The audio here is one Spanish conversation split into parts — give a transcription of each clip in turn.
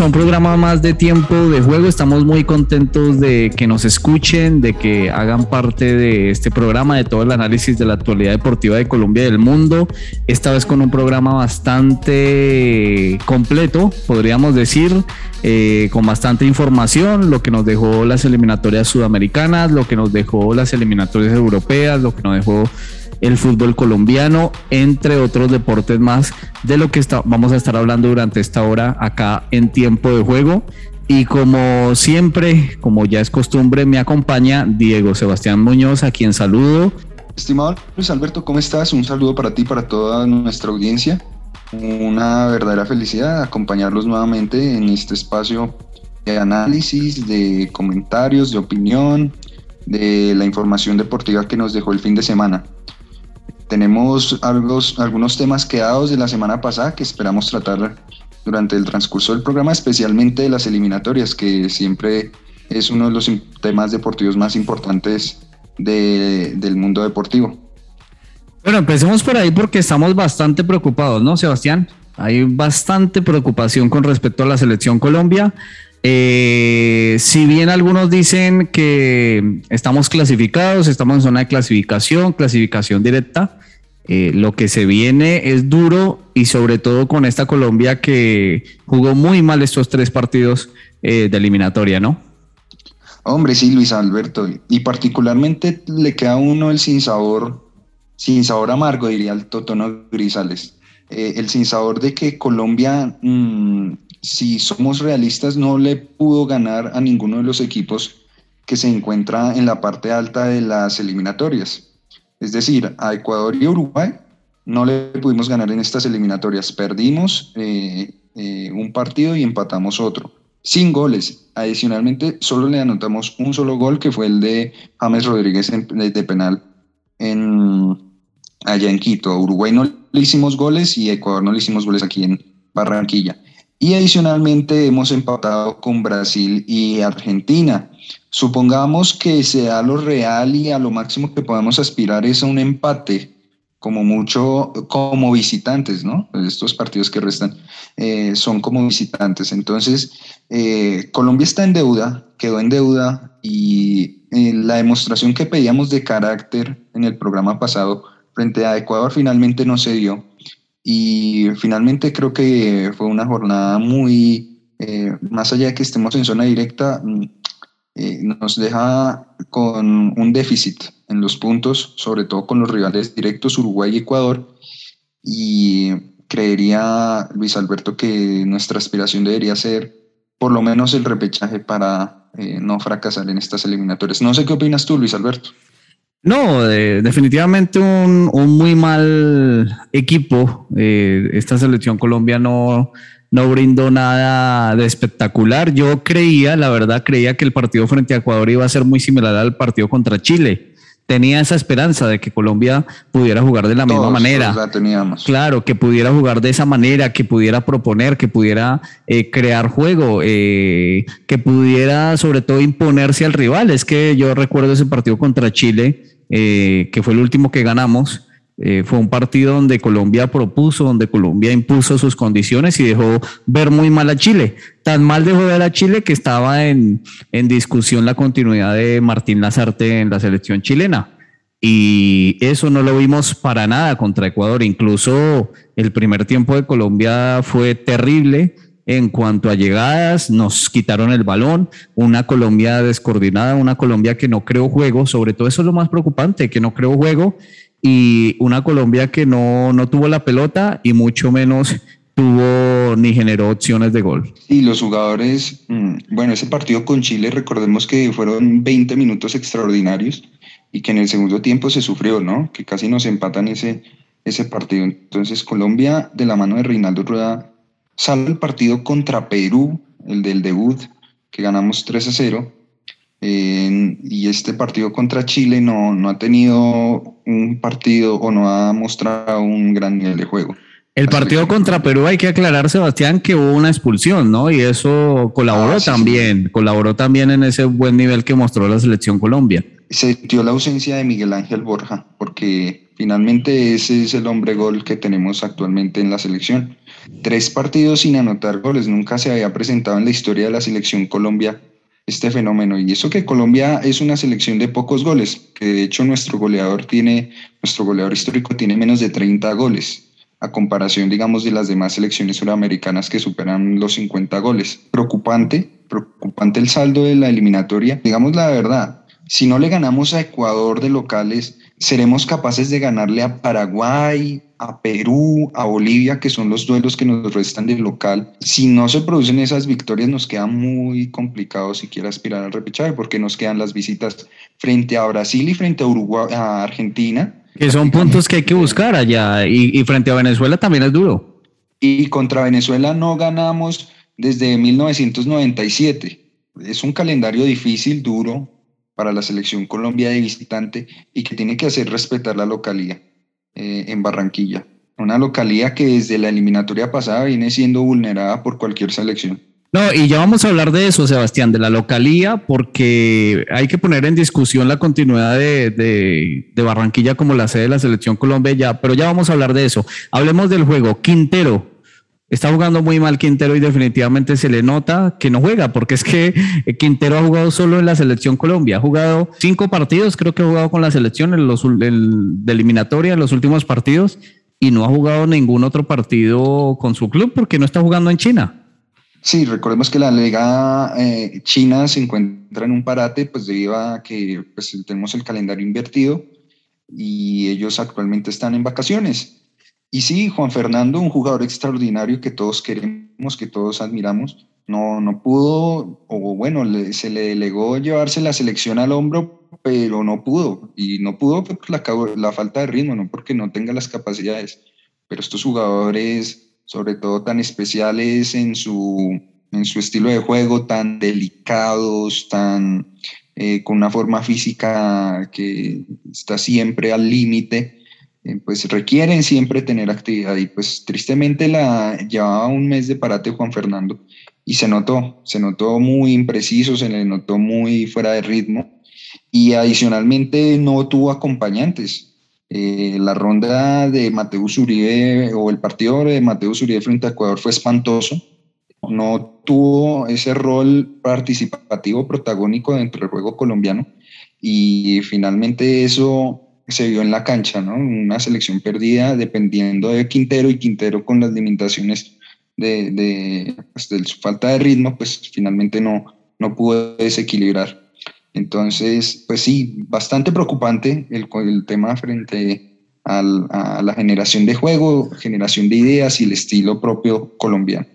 A un programa más de tiempo de juego. Estamos muy contentos de que nos escuchen, de que hagan parte de este programa, de todo el análisis de la actualidad deportiva de Colombia y del mundo. Esta vez con un programa bastante completo, podríamos decir, eh, con bastante información, lo que nos dejó las eliminatorias sudamericanas, lo que nos dejó las eliminatorias europeas, lo que nos dejó el fútbol colombiano, entre otros deportes más de lo que está, vamos a estar hablando durante esta hora acá en tiempo de juego. Y como siempre, como ya es costumbre, me acompaña Diego Sebastián Muñoz, a quien saludo. Estimado Luis Alberto, ¿cómo estás? Un saludo para ti, para toda nuestra audiencia. Una verdadera felicidad acompañarlos nuevamente en este espacio de análisis, de comentarios, de opinión, de la información deportiva que nos dejó el fin de semana. Tenemos algunos temas quedados de la semana pasada que esperamos tratar durante el transcurso del programa, especialmente de las eliminatorias, que siempre es uno de los temas deportivos más importantes del mundo deportivo. Bueno, empecemos por ahí porque estamos bastante preocupados, ¿no, Sebastián? Hay bastante preocupación con respecto a la selección Colombia. Eh, si bien algunos dicen que estamos clasificados, estamos en zona de clasificación, clasificación directa, eh, lo que se viene es duro y sobre todo con esta Colombia que jugó muy mal estos tres partidos eh, de eliminatoria, ¿no? Hombre, sí, Luis Alberto, y particularmente le queda a uno el sinsabor, sabor amargo, diría el Totono Grisales. el sinsabor de que Colombia mm, si somos realistas, no le pudo ganar a ninguno de los equipos que se encuentra en la parte alta de las eliminatorias. Es decir, a Ecuador y Uruguay no le pudimos ganar en estas eliminatorias. Perdimos eh, eh, un partido y empatamos otro. Sin goles. Adicionalmente, solo le anotamos un solo gol, que fue el de James Rodríguez de penal en, allá en Quito. A Uruguay no le hicimos goles y a Ecuador no le hicimos goles aquí en Barranquilla. Y adicionalmente hemos empatado con Brasil y Argentina. Supongamos que sea lo real y a lo máximo que podemos aspirar es a un empate, como mucho como visitantes, ¿no? Estos partidos que restan eh, son como visitantes. Entonces, eh, Colombia está en deuda, quedó en deuda y eh, la demostración que pedíamos de carácter en el programa pasado frente a Ecuador finalmente no se dio. Y finalmente creo que fue una jornada muy, eh, más allá de que estemos en zona directa, mm, eh, nos deja con un déficit en los puntos, sobre todo con los rivales directos Uruguay y Ecuador. Y creería, Luis Alberto, que nuestra aspiración debería ser por lo menos el repechaje para eh, no fracasar en estas eliminatorias. No sé qué opinas tú, Luis Alberto. No, definitivamente un, muy mal equipo. Eh, esta selección Colombia no, no brindó nada de espectacular. Yo creía, la verdad, creía que el partido frente a Ecuador iba a ser muy similar al partido contra Chile. Tenía esa esperanza de que Colombia pudiera jugar de la misma manera. teníamos. Claro, que pudiera jugar de esa manera, que pudiera proponer, que pudiera eh, crear juego, eh, que pudiera sobre todo imponerse al rival. Es que yo recuerdo ese partido contra Chile eh, que fue el último que ganamos. Eh, fue un partido donde Colombia propuso, donde Colombia impuso sus condiciones y dejó ver muy mal a Chile. Tan mal dejó ver a Chile que estaba en, en discusión la continuidad de Martín Lazarte en la selección chilena. Y eso no lo vimos para nada contra Ecuador. Incluso el primer tiempo de Colombia fue terrible en cuanto a llegadas, nos quitaron el balón, una Colombia descoordinada, una Colombia que no creó juego, sobre todo eso es lo más preocupante, que no creó juego y una Colombia que no, no tuvo la pelota y mucho menos tuvo ni generó opciones de gol. Y los jugadores, mm, bueno, ese partido con Chile, recordemos que fueron 20 minutos extraordinarios y que en el segundo tiempo se sufrió, ¿no? Que casi nos empatan ese, ese partido. Entonces Colombia, de la mano de Reinaldo Rueda, sale el partido contra Perú, el del debut, que ganamos 3 a 0. Y este partido contra Chile no, no ha tenido un partido o no ha mostrado un gran nivel de juego. El partido contra Perú hay que aclarar, Sebastián, que hubo una expulsión, ¿no? Y eso colaboró ah, también, colaboró también en ese buen nivel que mostró la selección Colombia. Se dio la ausencia de Miguel Ángel Borja, porque finalmente ese es el hombre gol que tenemos actualmente en la selección. Tres partidos sin anotar goles, nunca se había presentado en la historia de la selección Colombia este fenómeno. Y eso que Colombia es una selección de pocos goles, que de hecho nuestro goleador tiene, nuestro goleador histórico tiene menos de 30 goles a comparación, digamos, de las demás selecciones suramericanas que superan los 50 goles. Preocupante, preocupante el saldo de la eliminatoria. Digamos la verdad, si no le ganamos a Ecuador de locales, seremos capaces de ganarle a Paraguay, a Perú, a Bolivia, que son los duelos que nos restan de local. Si no se producen esas victorias, nos queda muy complicado siquiera aspirar al repechaje, porque nos quedan las visitas frente a Brasil y frente a Uruguay, a Argentina, que son puntos que hay que buscar allá y, frente a Venezuela también es duro. Y contra Venezuela no ganamos desde 1997. Es un calendario difícil, duro para la selección Colombia de visitante y que tiene que hacer respetar la localidad eh, en Barranquilla. Una localidad que desde la eliminatoria pasada viene siendo vulnerada por cualquier selección. No, y ya vamos a hablar de eso, Sebastián, de la localía, porque hay que poner en discusión la continuidad de, Barranquilla como la sede de la Selección Colombia, ya, pero ya vamos a hablar de eso. Hablemos del juego. Quintero, está jugando muy mal Quintero y definitivamente se le nota que no juega, porque es que Quintero ha jugado solo en la selección Colombia, ha jugado cinco partidos, creo que ha jugado con la selección en los de eliminatoria en los últimos partidos y no ha jugado ningún otro partido con su club porque no está jugando en China. Sí, recordemos que la Liga eh, China se encuentra en un parate, pues debido a que pues, tenemos el calendario invertido y ellos actualmente están en vacaciones. Y sí, Juan Fernando, un jugador extraordinario que todos queremos, que todos admiramos, no, no pudo, o bueno, se le delegó llevarse la selección al hombro, pero no pudo. Y no pudo por la, falta de ritmo, no porque no tenga las capacidades. Pero estos jugadores sobre todo tan especiales en su, en su estilo de juego, tan delicados, tan eh, con una forma física que está siempre al límite, eh, pues requieren siempre tener actividad. Y pues tristemente la llevaba un mes de parate Juan Fernando y se notó, se notó muy impreciso, se le notó muy fuera de ritmo y adicionalmente no tuvo acompañantes. Eh, la ronda de Mateus Uribe o el partido de Mateus Uribe frente a Ecuador fue espantoso. No tuvo ese rol participativo, protagónico dentro del juego colombiano y finalmente eso se vio en la cancha, ¿no? Una selección perdida dependiendo de Quintero y Quintero con las limitaciones pues, de su falta de ritmo, pues finalmente no, no pudo desequilibrar. Entonces, pues sí, bastante preocupante el, el tema frente a la generación de juego, generación de ideas y el estilo propio colombiano.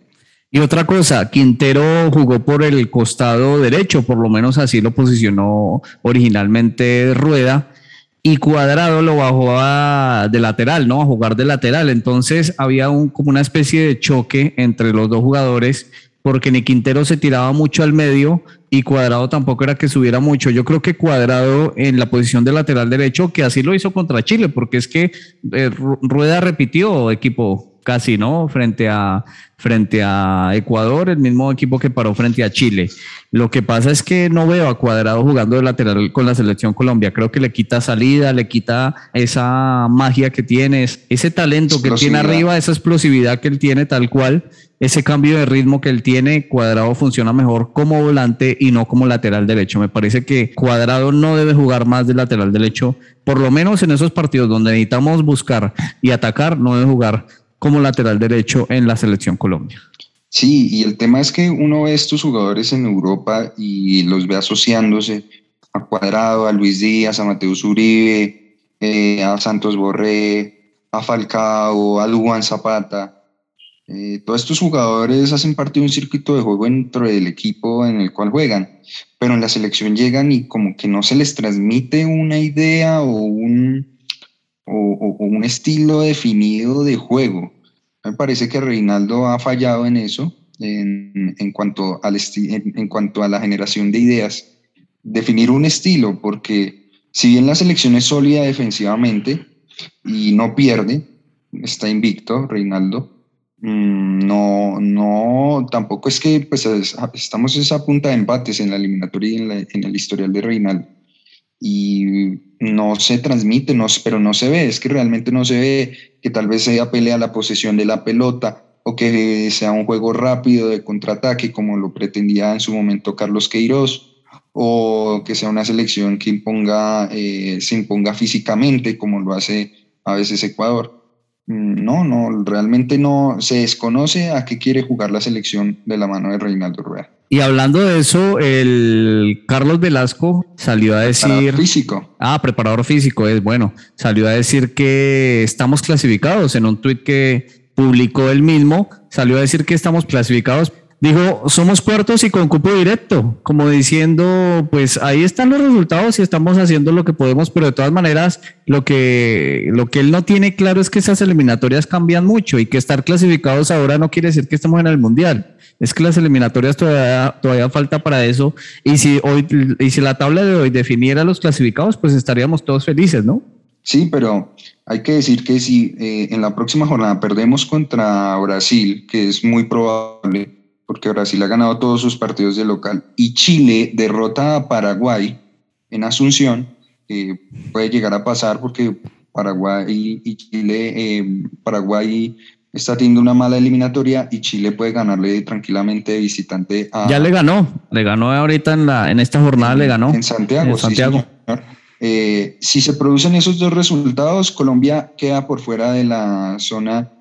Y otra cosa, Quintero jugó por el costado derecho, por lo menos así lo posicionó originalmente Rueda, y Cuadrado lo bajó a, de lateral, ¿no? A jugar de lateral. Entonces había un, como una especie de choque entre los dos jugadores porque ni Quintero se tiraba mucho al medio y Cuadrado tampoco era que subiera mucho. Yo creo que Cuadrado en la posición de lateral derecho, que así lo hizo contra Chile, porque es que eh, Rueda repitió equipo casi, ¿no? Frente a, frente a Ecuador, el mismo equipo que paró frente a Chile. Lo que pasa es que no veo a Cuadrado jugando de lateral con la selección Colombia. Creo que le quita salida, le quita esa magia que tiene, ese talento que tiene arriba, esa explosividad que él tiene tal cual ese cambio de ritmo que él tiene, Cuadrado funciona mejor como volante y no como lateral derecho. Me parece que Cuadrado no debe jugar más de lateral derecho, por lo menos en esos partidos donde necesitamos buscar y atacar, no debe jugar como lateral derecho en la selección Colombia. Sí, y el tema es que uno ve estos jugadores en Europa y los ve asociándose a Cuadrado, a Luis Díaz, a Mateus Uribe, eh, a Santos Borré, a Falcao, a Luan Zapata eh, todos estos jugadores hacen parte de un circuito de juego dentro del equipo en el cual juegan, pero en la selección llegan y como que no se les transmite una idea o un, o, un estilo definido de juego. Me parece que Reinaldo ha fallado en eso, en, en cuanto, al en, cuanto a la generación de ideas. Definir un estilo, porque si bien la selección es sólida defensivamente y no pierde, está invicto Reinaldo, mm, no, no, tampoco es que pues, estamos esa punta de empates en la eliminatoria y en el historial de Reinaldo y no se transmite, no, pero no se ve, es que realmente no se ve que tal vez sea pelea la posesión de la pelota o que sea un juego rápido de contraataque como lo pretendía en su momento Carlos Queiroz o que sea una selección que eh, se imponga físicamente como lo hace a veces Ecuador. Mm, no, no, realmente no se desconoce a qué quiere jugar la selección de la mano de Reinaldo Rueda. Y hablando de eso, el Carlos Velasco salió a decir. Preparador físico. Ah, preparador físico, es bueno. Salió a decir que estamos clasificados en un tuit que publicó él mismo. Salió a decir que estamos clasificados. Dijo, somos cuartos y con cupo directo, como diciendo, pues ahí están los resultados y estamos haciendo lo que podemos, pero de todas maneras, lo que, lo que él no tiene claro es que esas eliminatorias cambian mucho y que estar clasificados ahora no quiere decir que estemos en el Mundial es que las eliminatorias todavía, todavía falta para eso. Y si, hoy, y si la tabla de hoy definiera los clasificados, pues estaríamos todos felices, ¿no? Sí, pero hay que decir que si eh, en la próxima jornada perdemos contra Brasil, que es muy probable, porque Brasil ha ganado todos sus partidos de local, y Chile derrota a Paraguay en Asunción, puede llegar a pasar porque Paraguay y Chile, eh, Paraguay está teniendo una mala eliminatoria y Chile puede ganarle tranquilamente de visitante a... Ya le ganó, le ganó ahorita en, la, en esta jornada, le ganó. En Santiago. Santiago. Eh, si se producen esos dos resultados, Colombia queda por fuera de la zona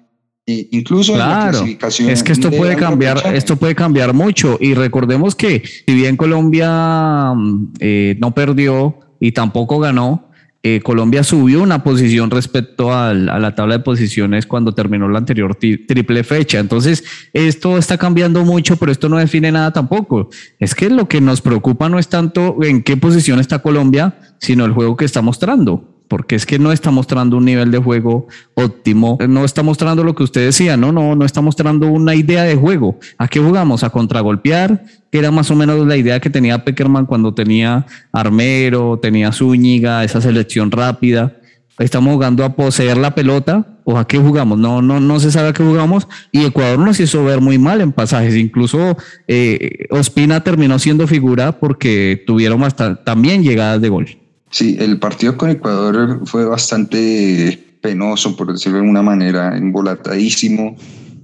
eh, incluso en la clasificación. Es que esto puede cambiar, esto puede cambiar mucho. Y recordemos que si bien Colombia mm, eh, no perdió y tampoco ganó, eh, Colombia subió una posición respecto a la tabla de posiciones cuando terminó la anterior triple fecha. Entonces, esto está cambiando mucho, pero esto no define nada tampoco. Es que lo que nos preocupa no es tanto en qué posición está Colombia, sino el juego que está mostrando porque es que no está mostrando un nivel de juego óptimo, no está mostrando lo que usted decía, no, no, no está mostrando una idea de juego. ¿A qué jugamos? A contragolpear, que era más o menos la idea que tenía Peckerman cuando tenía Armero, tenía Zúñiga, esa selección rápida. Estamos jugando a poseer la pelota o a qué jugamos. No, no, no se sabe a qué jugamos y Ecuador nos hizo ver muy mal en pasajes. Incluso eh, Ospina terminó siendo figura porque tuvieron hasta, también llegadas de gol. Sí, el partido con Ecuador fue bastante penoso, por decirlo de alguna manera, embolatadísimo,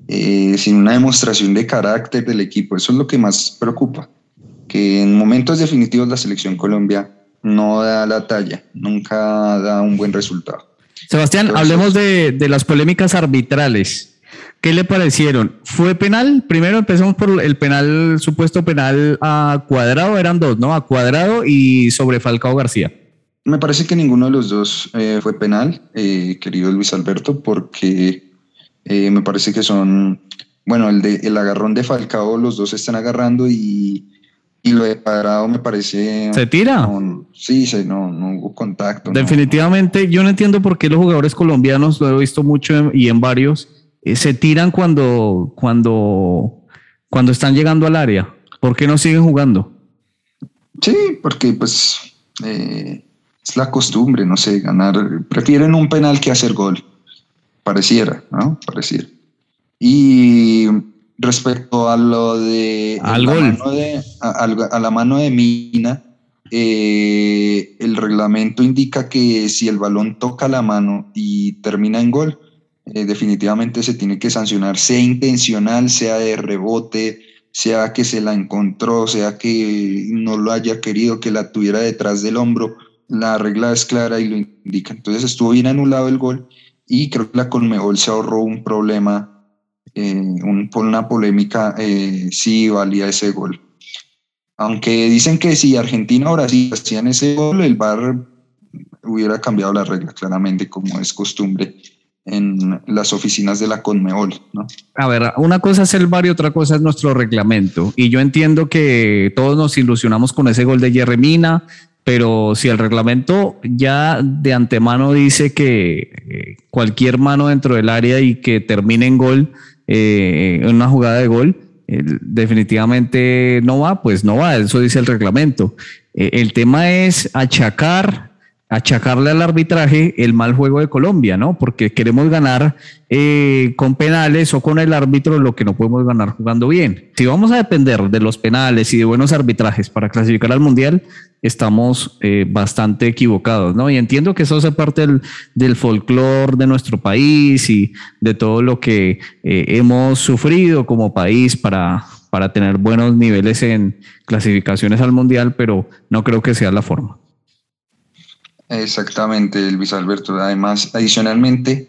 eh, sin una demostración de carácter del equipo. Eso es lo que más preocupa, que en momentos definitivos la selección Colombia no da la talla, nunca da un buen resultado. Sebastián, hablemos de, de, las polémicas arbitrales. ¿Qué le parecieron? ¿Fue penal? Primero empezamos por el penal, supuesto penal a Cuadrado, eran dos, ¿no? A Cuadrado y sobre Falcao García. Me parece que ninguno de los dos eh, fue penal, eh, querido Luis Alberto, porque eh, me parece que son, bueno, el, de, el agarrón de Falcao, los dos están agarrando y, y lo de Cuadrado me parece... ¿Se tira? sí, se, no, no hubo contacto. Definitivamente, yo no entiendo por qué los jugadores colombianos, lo he visto mucho y en varios, se tiran cuando, cuando, cuando están llegando al área. ¿Por qué no siguen jugando? Sí, porque pues es la costumbre, no sé, ganar. Prefieren un penal que hacer gol. Pareciera, ¿no? Pareciera. Y respecto a lo de. Al gol. a, la mano de Mina, eh, el reglamento indica que si el balón toca la mano y termina en gol, eh, definitivamente se tiene que sancionar, sea intencional, sea de rebote, sea que se la encontró, sea que no lo haya querido, que la tuviera detrás del hombro la regla es clara y lo indica. Entonces estuvo bien anulado el gol y creo que la Colmebol se ahorró un problema, eh, por una polémica eh, si valía ese gol. Aunque dicen que si Argentina o Brasil hacían ese gol, el VAR hubiera cambiado la regla claramente, como es costumbre en las oficinas de la Conmebol, ¿no? A ver, una cosa es el VAR y otra cosa es nuestro reglamento. Y yo entiendo que todos nos ilusionamos con ese gol de Jeremina, pero si el reglamento ya de antemano dice que eh, cualquier mano dentro del área y que termine en gol, eh, una jugada de gol, definitivamente no va, pues no va, eso dice el reglamento. el tema es achacar achacarle al arbitraje el mal juego de Colombia, ¿no? Porque queremos ganar eh, con penales o con el árbitro lo que no podemos ganar jugando bien. Si vamos a depender de los penales y de buenos arbitrajes para clasificar al Mundial, estamos eh, bastante equivocados, ¿no? Y entiendo que eso hace parte del, folclore de nuestro país y de todo lo que eh, hemos sufrido como país para, para tener buenos niveles en clasificaciones al Mundial, pero no creo que sea la forma. Exactamente, Luis Alberto. Además, adicionalmente,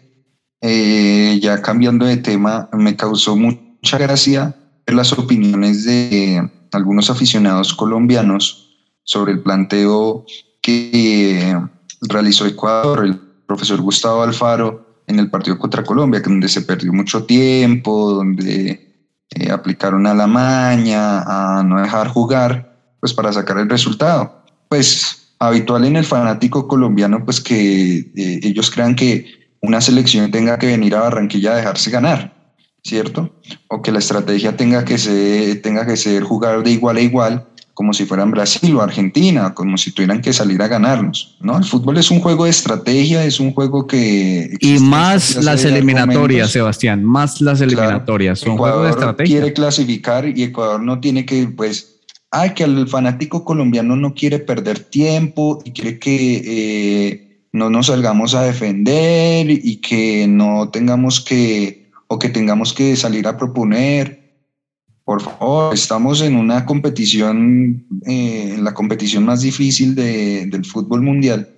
eh, ya cambiando de tema, me causó mucha gracia ver las opiniones de algunos aficionados colombianos sobre el planteo que realizó Ecuador, el profesor Gustavo Alfaro, en el partido contra Colombia, donde se perdió mucho tiempo, donde eh, aplicaron a la maña, a no dejar jugar, pues para sacar el resultado. Pues habitual en el fanático colombiano, pues que eh, ellos crean que una selección tenga que venir a Barranquilla a dejarse ganar, ¿cierto? O que la estrategia tenga que ser, tenga que ser jugar de igual a igual, como si fueran Brasil o Argentina, como si tuvieran que salir a ganarnos, ¿no? El fútbol es un juego de estrategia, es un juego que... Y más las eliminatorias, Sebastián, más las eliminatorias, son juegos de estrategia. quiere clasificar y Ecuador no tiene que, pues, ay, que el fanático colombiano no quiere perder tiempo y quiere que eh, no nos salgamos a defender y que no tengamos que, o que tengamos que salir a proponer. Por favor, estamos en una competición, eh, en la competición más difícil del fútbol mundial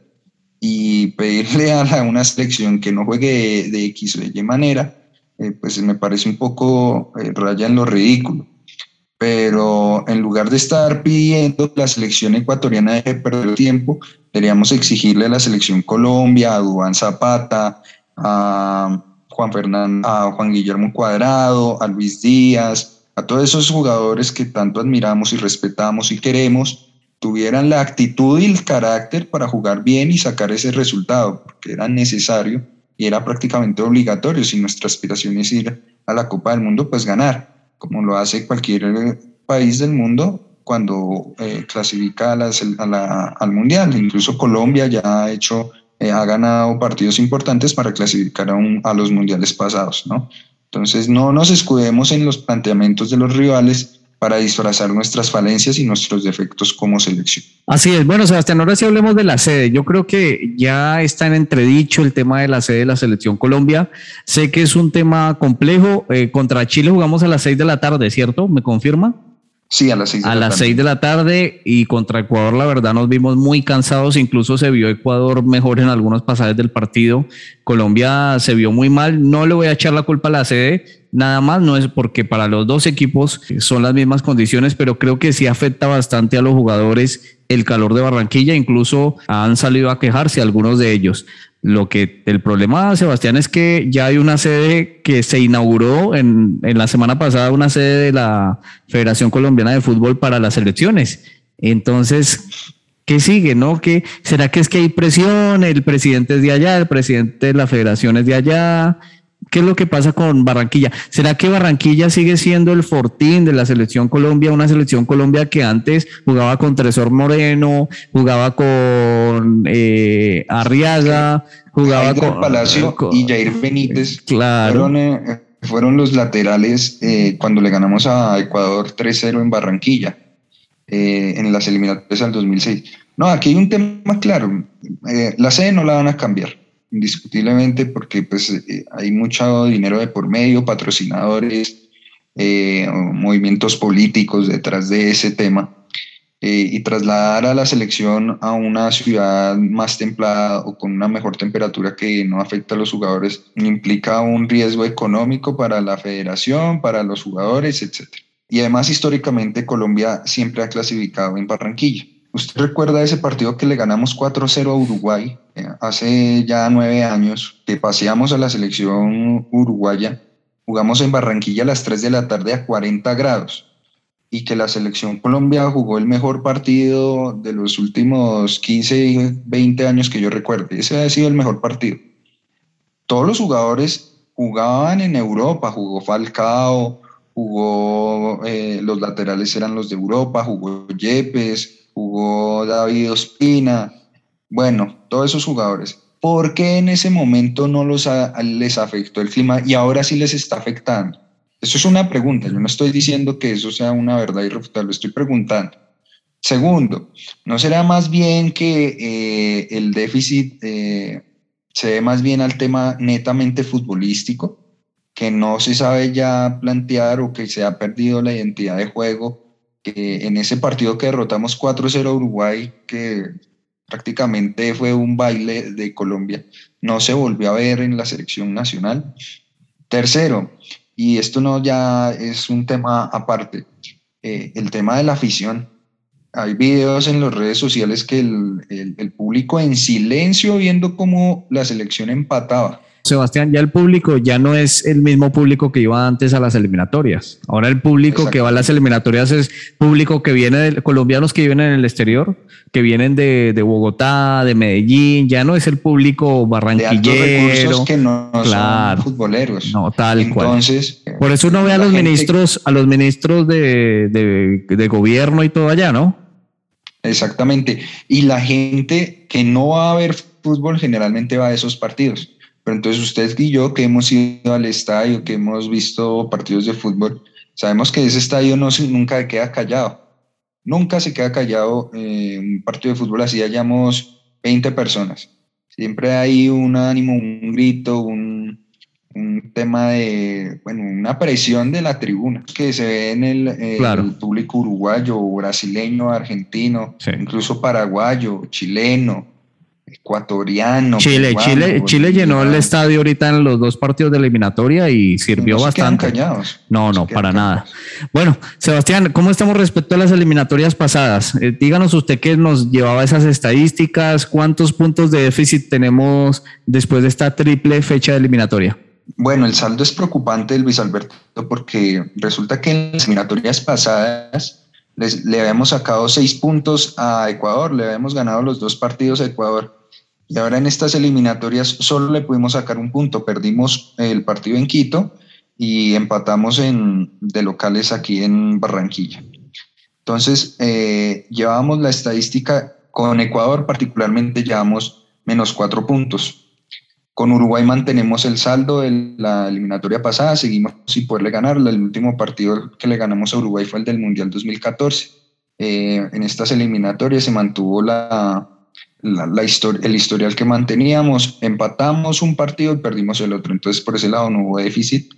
y pedirle a una selección que no juegue de, X o Y manera, eh, pues me parece un poco raya en lo ridículo pero en lugar de estar pidiendo que la selección ecuatoriana deje de perder tiempo, deberíamos exigirle a la selección Colombia, a Dubán Zapata, a Juan Fernando, a Juan Guillermo Cuadrado, a Luis Díaz, a todos esos jugadores que tanto admiramos y respetamos y queremos, tuvieran la actitud y el carácter para jugar bien y sacar ese resultado, porque era necesario y era prácticamente obligatorio. Si nuestra aspiración es ir a la Copa del Mundo, pues ganar como lo hace cualquier país del mundo cuando eh, clasifica al Mundial. Incluso Colombia ya ha hecho, eh, ha ganado partidos importantes para clasificar a, a los mundiales pasados, ¿no? Entonces, no nos escudemos en los planteamientos de los rivales, para disfrazar nuestras falencias y nuestros defectos como selección. Así es. Bueno, Sebastián, ahora sí hablemos de la sede. Yo creo que ya está en entredicho el tema de la sede de la selección Colombia. Sé que es un tema complejo. Eh, contra Chile jugamos a las seis de la tarde, ¿cierto? ¿Me confirma? Sí, a las seis de a las seis de la tarde y contra Ecuador la verdad nos vimos muy cansados, incluso se vio Ecuador mejor en algunos pasajes del partido, Colombia se vio muy mal, no le voy a echar la culpa a la sede, nada más, no es porque para los dos equipos son las mismas condiciones, pero creo que sí afecta bastante a los jugadores el calor de Barranquilla, incluso han salido a quejarse algunos de ellos. Lo que el problema, Sebastián, es que ya hay una sede que se inauguró en, en, la semana pasada, una sede de la Federación Colombiana de Fútbol para las elecciones. Entonces, ¿qué sigue? ¿No? ¿Qué, ¿Será que es que hay presión? El presidente es de allá, el presidente de la federación es de allá. ¿Qué es lo que pasa con Barranquilla? ¿Será que Barranquilla sigue siendo el fortín de la selección Colombia? Una selección Colombia que antes jugaba con Tresor Moreno, jugaba con eh, Arriaga, jugaba con Palacio y Jair Benítez. Claro. Fueron, eh, fueron los laterales eh, cuando le ganamos a Ecuador 3-0 en Barranquilla, en las eliminatorias del 2006. No, aquí hay un tema claro. la sede no la van a cambiar indiscutiblemente, porque pues eh, hay mucho dinero de por medio, patrocinadores, eh, movimientos políticos detrás de ese tema. Eh, y trasladar a la selección a una ciudad más templada o con una mejor temperatura que no afecta a los jugadores implica un riesgo económico para la federación, para los jugadores, etc. Y además históricamente Colombia siempre ha clasificado en Barranquilla. ¿Usted recuerda ese partido que le ganamos 4-0 a Uruguay eh, hace ya nueve años, que paseamos a la selección uruguaya? Jugamos en Barranquilla a las 3 de la tarde a 40 grados. y que la selección Colombia jugó el mejor partido de los últimos 15, 20 años que yo recuerde. Ese ha sido el mejor partido. Todos los jugadores jugaban en Europa, jugó Falcao, jugó, eh, los laterales eran los de Europa, jugó Yepes, jugó David Ospina, bueno, todos esos jugadores. ¿Por qué en ese momento no los les afectó el clima y ahora sí les está afectando? Eso es una pregunta, yo no estoy diciendo que eso sea una verdad irrefutable, estoy preguntando. Segundo, ¿no será más bien que eh, el déficit eh, se ve más bien al tema netamente futbolístico, que no se sabe ya plantear o que se ha perdido la identidad de juego? Que en ese partido que derrotamos 4-0 a Uruguay, que prácticamente fue un baile de Colombia, no se volvió a ver en la selección nacional. Tercero, y esto no ya es un tema aparte, eh, el tema de la afición. Hay videos en las redes sociales que el, el, público en silencio viendo cómo la selección empataba. Sebastián, ya el público ya no es el mismo público que iba antes a las eliminatorias. Ahora el público que va a las eliminatorias es público que viene de colombianos que viven en el exterior, que vienen de, de Bogotá, de Medellín, ya no es el público barranquillero. que no claro, son futboleros. No, tal Entonces, cual. Por eso uno ve a los ministros, a los ministros de, de, de gobierno y todo allá, ¿no? Exactamente. Y la gente que no va a ver fútbol generalmente va a esos partidos. Pero entonces usted y yo que hemos ido al estadio, que hemos visto partidos de fútbol, sabemos que ese estadio no nunca queda callado. Nunca se queda callado eh, un partido de fútbol así hayamos 20 personas. Siempre hay un ánimo, un grito, un, un tema de, bueno, una presión de la tribuna que se ve en el, público uruguayo, brasileño, argentino, incluso paraguayo, chileno, ecuatoriano. Chile, Chile, Chile llenó el estadio ahorita en los dos partidos de eliminatoria y sirvió no bastante. No, no, para nada. Bueno, Sebastián, ¿cómo estamos respecto a las eliminatorias pasadas? Eh, díganos usted qué nos llevaba esas estadísticas, cuántos puntos de déficit tenemos después de esta triple fecha de eliminatoria. Bueno, el saldo es preocupante, Luis Alberto, porque resulta que en las eliminatorias pasadas le habíamos sacado seis puntos a Ecuador, le habíamos ganado los dos partidos a Ecuador y ahora en estas eliminatorias solo le pudimos sacar un punto. Perdimos el partido en Quito y empatamos en, de locales aquí en Barranquilla. Entonces, eh, llevamos la estadística con Ecuador, particularmente llevamos menos cuatro puntos. Con Uruguay mantenemos el saldo de la eliminatoria pasada, seguimos sin poderle ganar. El último partido que le ganamos a Uruguay fue el del Mundial 2014. Eh, en estas eliminatorias se mantuvo la, la, historia, el historial que manteníamos, empatamos un partido y perdimos el otro. Entonces, por ese lado no hubo déficit.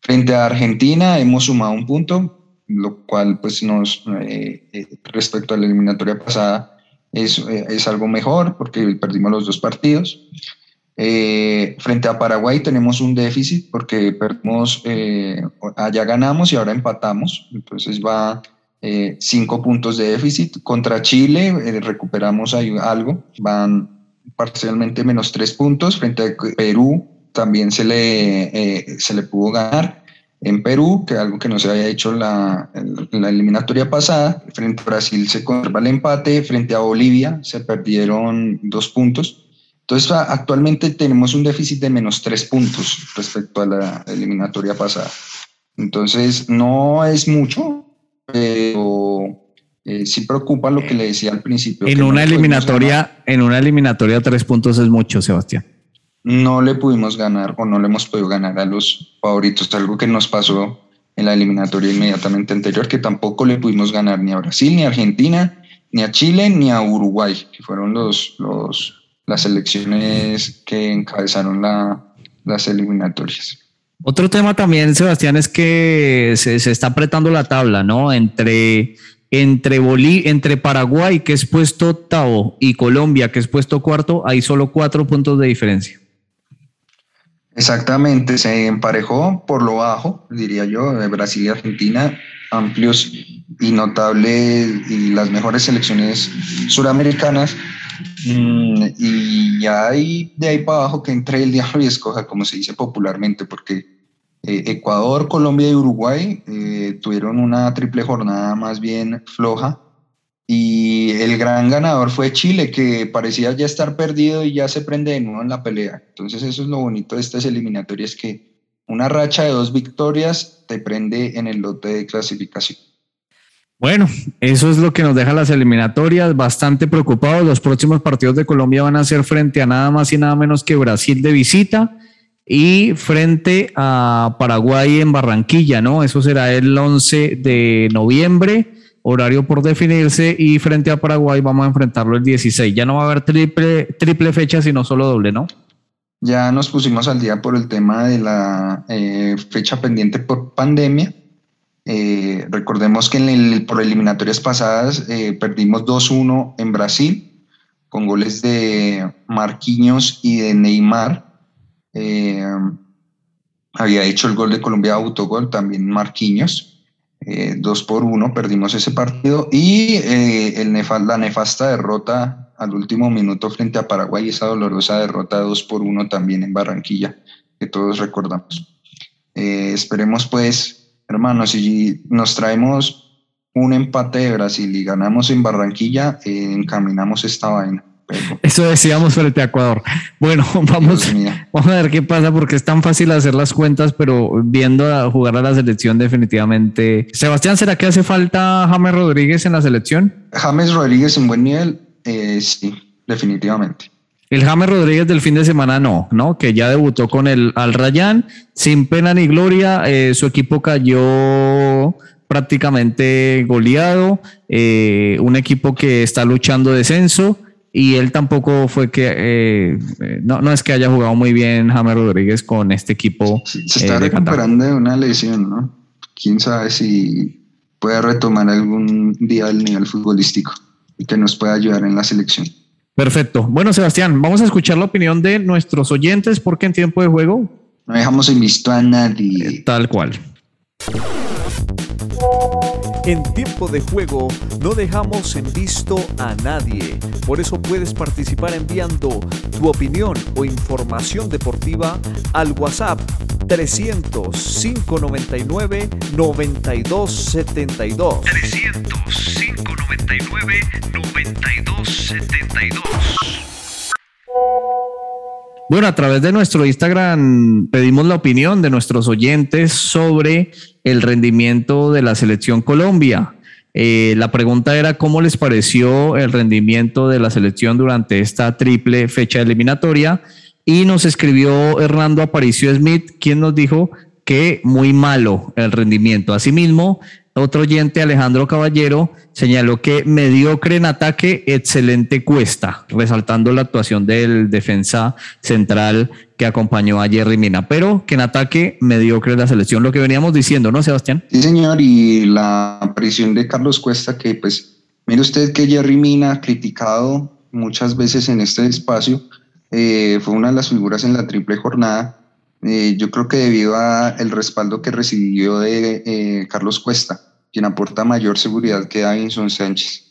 Frente a Argentina hemos sumado un punto, lo cual pues nos, eh, eh, respecto a la eliminatoria pasada, es, eh, es, algo mejor porque perdimos los dos partidos. frente a Paraguay tenemos un déficit porque perdimos, allá ganamos y ahora empatamos, entonces va eh, cinco puntos de déficit. Contra Chile eh, recuperamos ahí algo, van parcialmente menos tres puntos. Frente a Perú también se le, eh, se le pudo ganar en Perú, que algo que no se había hecho la, la eliminatoria pasada. Frente a Brasil se conserva el empate, frente a Bolivia se perdieron dos puntos. Entonces, actualmente tenemos un déficit de menos tres puntos respecto a la eliminatoria pasada. Entonces, no es mucho, pero eh, sí preocupa lo que le decía al principio. En una eliminatoria, en una eliminatoria tres puntos es mucho, Sebastián. No le pudimos ganar o no le hemos podido ganar a los favoritos, algo que nos pasó en la eliminatoria inmediatamente anterior, que tampoco le pudimos ganar ni a Brasil, ni a Argentina, ni a Chile, ni a Uruguay, que fueron los, los, las selecciones que encabezaron la, las eliminatorias. Otro tema también, Sebastián, es que se, está apretando la tabla, ¿no? Entre, entre, entre Paraguay, que es puesto octavo, y Colombia, que es puesto cuarto, hay solo cuatro puntos de diferencia. Exactamente, se emparejó por lo bajo, diría yo, Brasil y Argentina, amplios y notables y las mejores selecciones suramericanas. Mm, y ya hay de ahí para abajo que entre el diablo y escoja, como se dice popularmente, porque eh, Ecuador, Colombia y Uruguay eh, tuvieron una triple jornada más bien floja. Y el gran ganador fue Chile, que parecía ya estar perdido y ya se prende de nuevo en la pelea. Entonces eso es lo bonito de estas eliminatorias, que una racha de dos victorias te prende en el lote de clasificación. Bueno, eso es lo que nos deja las eliminatorias, bastante preocupados. Los próximos partidos de Colombia van a ser frente a nada más y nada menos que Brasil de visita y frente a Paraguay en Barranquilla, ¿no? Eso será el 11 de noviembre, horario por definirse, y frente a Paraguay vamos a enfrentarlo el 16. Ya no va a haber triple, triple fecha, sino solo doble, ¿no? Ya nos pusimos al día por el tema de la eh, fecha pendiente por pandemia eh, recordemos que en el, por eliminatorias pasadas eh, perdimos 2-1 en Brasil con goles de Marquinhos y de Neymar. Eh, había hecho el gol de Colombia autogol también Marquinhos. 2 por 1 perdimos ese partido y la nefasta derrota al último minuto frente a Paraguay, esa dolorosa derrota 2 por 1 también en Barranquilla, que todos recordamos. esperemos pues hermano, si nos traemos un empate de Brasil y ganamos en Barranquilla, eh, encaminamos esta vaina. Eso decíamos frente a Ecuador. Bueno, vamos, vamos a ver qué pasa porque es tan fácil hacer las cuentas, pero viendo a jugar a la selección definitivamente. Sebastián, ¿será que hace falta James Rodríguez en la selección? James Rodríguez en buen nivel, eh, sí, definitivamente. El James Rodríguez del fin de semana no, ¿no? Que ya debutó con el Al Rayán, sin pena ni gloria. Eh, su equipo cayó prácticamente goleado. Eh, un equipo que está luchando descenso. Y él tampoco fue que, eh, no, no es que haya jugado muy bien James Rodríguez con este equipo. Se, está recuperando de una lesión, ¿no? Quién sabe si puede retomar algún día el nivel futbolístico y que nos pueda ayudar en la selección. Perfecto. Bueno, Sebastián, vamos a escuchar la opinión de nuestros oyentes porque en tiempo de juego no dejamos en visto a nadie. Tal cual. En tiempo de juego no dejamos en visto a nadie. Por eso puedes participar enviando tu opinión o información deportiva al WhatsApp 300 599 9272. 300 599 9272. Bueno, a través de nuestro Instagram pedimos la opinión de nuestros oyentes sobre el rendimiento de la selección Colombia. Eh, la pregunta era cómo les pareció el rendimiento de la selección durante esta triple fecha eliminatoria y nos escribió Hernando Aparicio Smith, quien nos dijo que muy malo el rendimiento. Asimismo, otro oyente, Alejandro Caballero, señaló que mediocre en ataque, excelente cuesta, resaltando la actuación del defensa central que acompañó a Jerry Mina, pero que en ataque mediocre la selección, lo que veníamos diciendo, ¿no, Sebastián? Sí, señor, y la aparición de Carlos Cuesta, que pues, mire usted que Jerry Mina ha criticado muchas veces en este espacio, eh, fue una de las figuras en la triple jornada, eh, yo creo que debido al respaldo que recibió de eh, Carlos Cuesta, quien aporta mayor seguridad que Davinson Sánchez.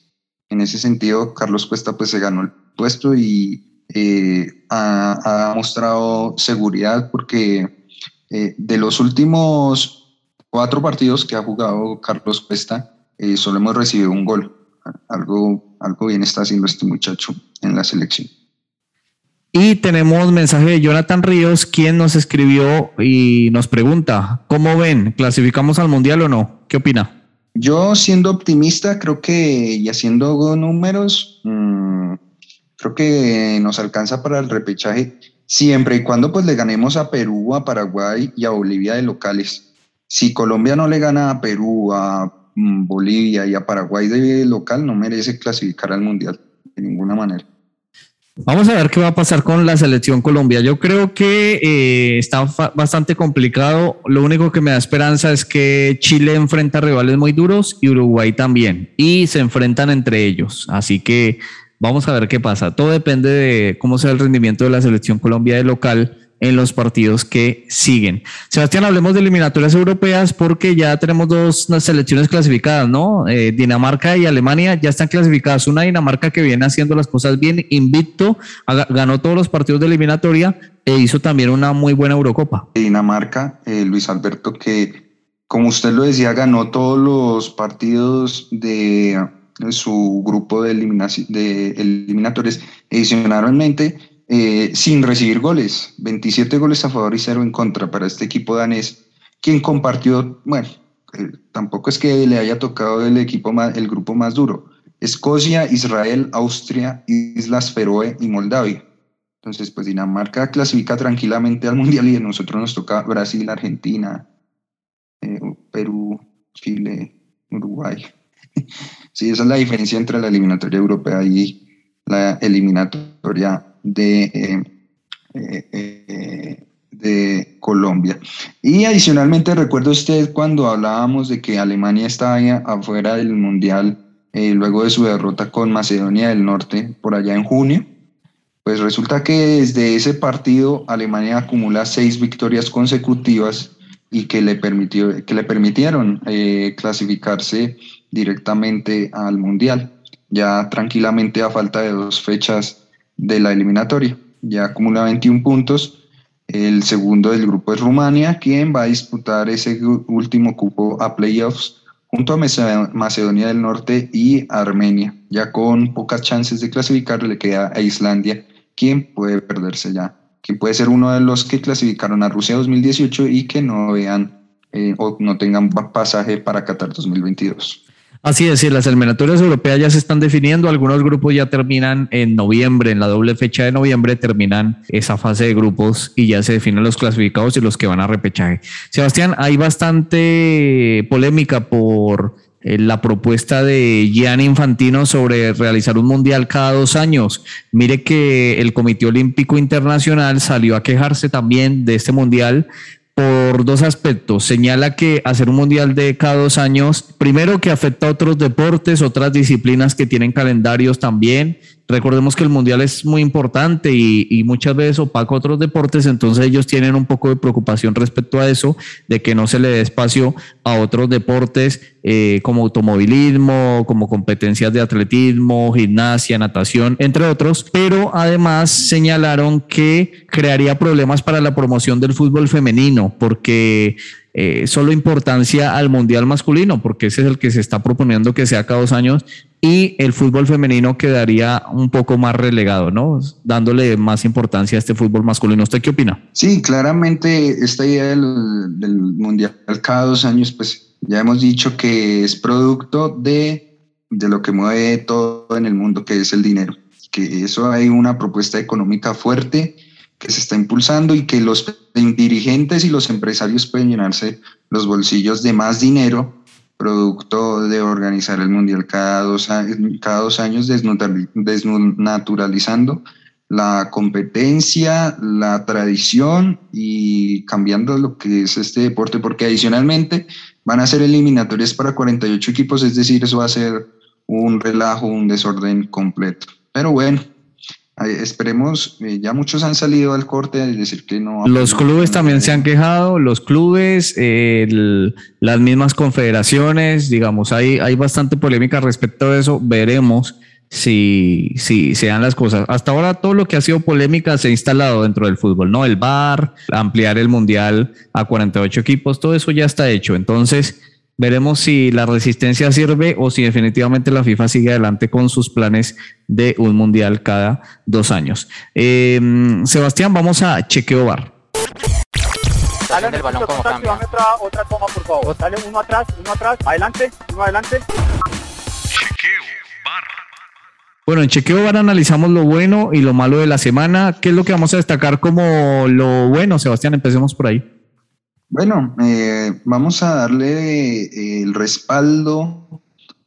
En ese sentido, Carlos Cuesta pues se ganó el puesto y eh, ha, mostrado seguridad porque eh, de los últimos cuatro partidos que ha jugado Carlos Cuesta, eh, solo hemos recibido un gol. Algo, algo bien está haciendo este muchacho en la selección. Y tenemos mensaje de Jonathan Ríos, quien nos escribió y nos pregunta, ¿cómo ven? ¿Clasificamos al Mundial o no? ¿Qué opina? Yo siendo optimista, creo que y haciendo números, mm, creo que nos alcanza para el repechaje siempre y cuando pues le ganemos a Perú, a Paraguay y a Bolivia de locales. Si Colombia no le gana a Perú, a mm, Bolivia y a Paraguay de local, no merece clasificar al Mundial de ninguna manera. Vamos a ver qué va a pasar con la selección Colombia. Yo creo que eh, está bastante complicado. Lo único que me da esperanza es que Chile enfrenta rivales muy duros y Uruguay también. Y se enfrentan entre ellos. Así que vamos a ver qué pasa. Todo depende de cómo sea el rendimiento de la selección Colombia de local en los partidos que siguen. Sebastián, hablemos de eliminatorias europeas porque ya tenemos dos selecciones clasificadas, ¿no? Eh, Dinamarca y Alemania ya están clasificadas. Una Dinamarca que viene haciendo las cosas bien, invicto, ganó todos los partidos de eliminatoria e hizo también una muy buena Eurocopa. Dinamarca, eh, Luis Alberto, que como usted lo decía, ganó todos los partidos de su grupo de, de eliminatorios adicionalmente eh, sin recibir goles. 27 goles a favor y 0 en contra para este equipo danés, quien compartió, bueno, eh, tampoco es que le haya tocado el equipo más, el grupo más duro. Escocia, Israel, Austria, Islas Feroe y Moldavia. Entonces, pues Dinamarca clasifica tranquilamente al Mundial y a nosotros nos toca Brasil, Argentina, eh, Perú, Chile, Uruguay. sí, esa es la diferencia entre la eliminatoria europea y la eliminatoria de, eh, eh, de Colombia. Y adicionalmente, recuerda usted cuando hablábamos de que Alemania estaba afuera del Mundial luego de su derrota con Macedonia del Norte por allá en junio. Pues resulta que desde ese partido Alemania acumula seis victorias consecutivas y que le, permitió, que le permitieron eh, clasificarse directamente al Mundial, ya tranquilamente a falta de dos fechas de la eliminatoria. Ya acumula 21 puntos. El segundo del grupo es Rumania, quien va a disputar ese último cupo a playoffs junto a Macedonia del Norte y Armenia. Ya con pocas chances de clasificar le queda a Islandia, quien puede perderse ya que puede ser uno de los que clasificaron a Rusia 2018 y que no vean eh, o no tengan pasaje para Qatar 2022. Así es, las eliminatorias europeas ya se están definiendo, algunos grupos ya terminan en noviembre, en la doble fecha de noviembre terminan esa fase de grupos y ya se definen los clasificados y los que van a repechaje. Sebastián, hay bastante polémica por eh, la propuesta de Gianni Infantino sobre realizar un mundial cada dos años. Mire que el Comité Olímpico Internacional salió a quejarse también de este mundial por dos aspectos. Señala que hacer un mundial de cada dos años, primero que afecta a otros deportes, otras disciplinas que tienen calendarios también, Recordemos que el mundial es muy importante y, muchas veces opaca otros deportes, entonces ellos tienen un poco de preocupación respecto a eso, de que no se le dé espacio a otros deportes eh, como automovilismo, como competencias de atletismo, gimnasia, natación, entre otros, pero además señalaron que crearía problemas para la promoción del fútbol femenino, porque eh, solo importancia al mundial masculino, porque ese es el que se está proponiendo que sea cada dos años, y el fútbol femenino quedaría un poco más relegado, ¿no? Dándole más importancia a este fútbol masculino. ¿Usted qué opina? Sí, claramente esta idea del, del mundial cada dos años, pues ya hemos dicho que es producto de, de lo que mueve todo en el mundo, que es el dinero. Que eso hay una propuesta económica fuerte que se está impulsando y que los dirigentes y los empresarios pueden llenarse los bolsillos de más dinero producto de organizar el Mundial cada dos, cada dos años, desnaturalizando la competencia, la tradición y cambiando lo que es este deporte, porque adicionalmente van a ser eliminatorias para 48 equipos, es decir, eso va a ser un relajo, un desorden completo. Pero bueno, Esperemos, eh, ya muchos han salido al corte a decir que no. Los clubes también se han quejado, los clubes, las mismas confederaciones, digamos, hay, hay bastante polémica respecto a eso. Veremos si, si se dan las cosas. Hasta ahora todo lo que ha sido polémica se ha instalado dentro del fútbol, ¿no? El VAR, ampliar el mundial a 48 equipos, todo eso ya está hecho. Entonces, Veremos si la resistencia sirve o si definitivamente la FIFA sigue adelante con sus planes de un mundial cada dos años. Eh, Sebastián, vamos a chequeo bar. Dale el balón como cambia. Otra, otra toma, por favor. Dale uno atrás, uno atrás, adelante, uno adelante. Chequeo bar. Bueno, en Chequeo Bar analizamos lo bueno y lo malo de la semana. ¿Qué es lo que vamos a destacar como lo bueno, Sebastián? Empecemos por ahí. Bueno, eh, vamos a darle eh, el respaldo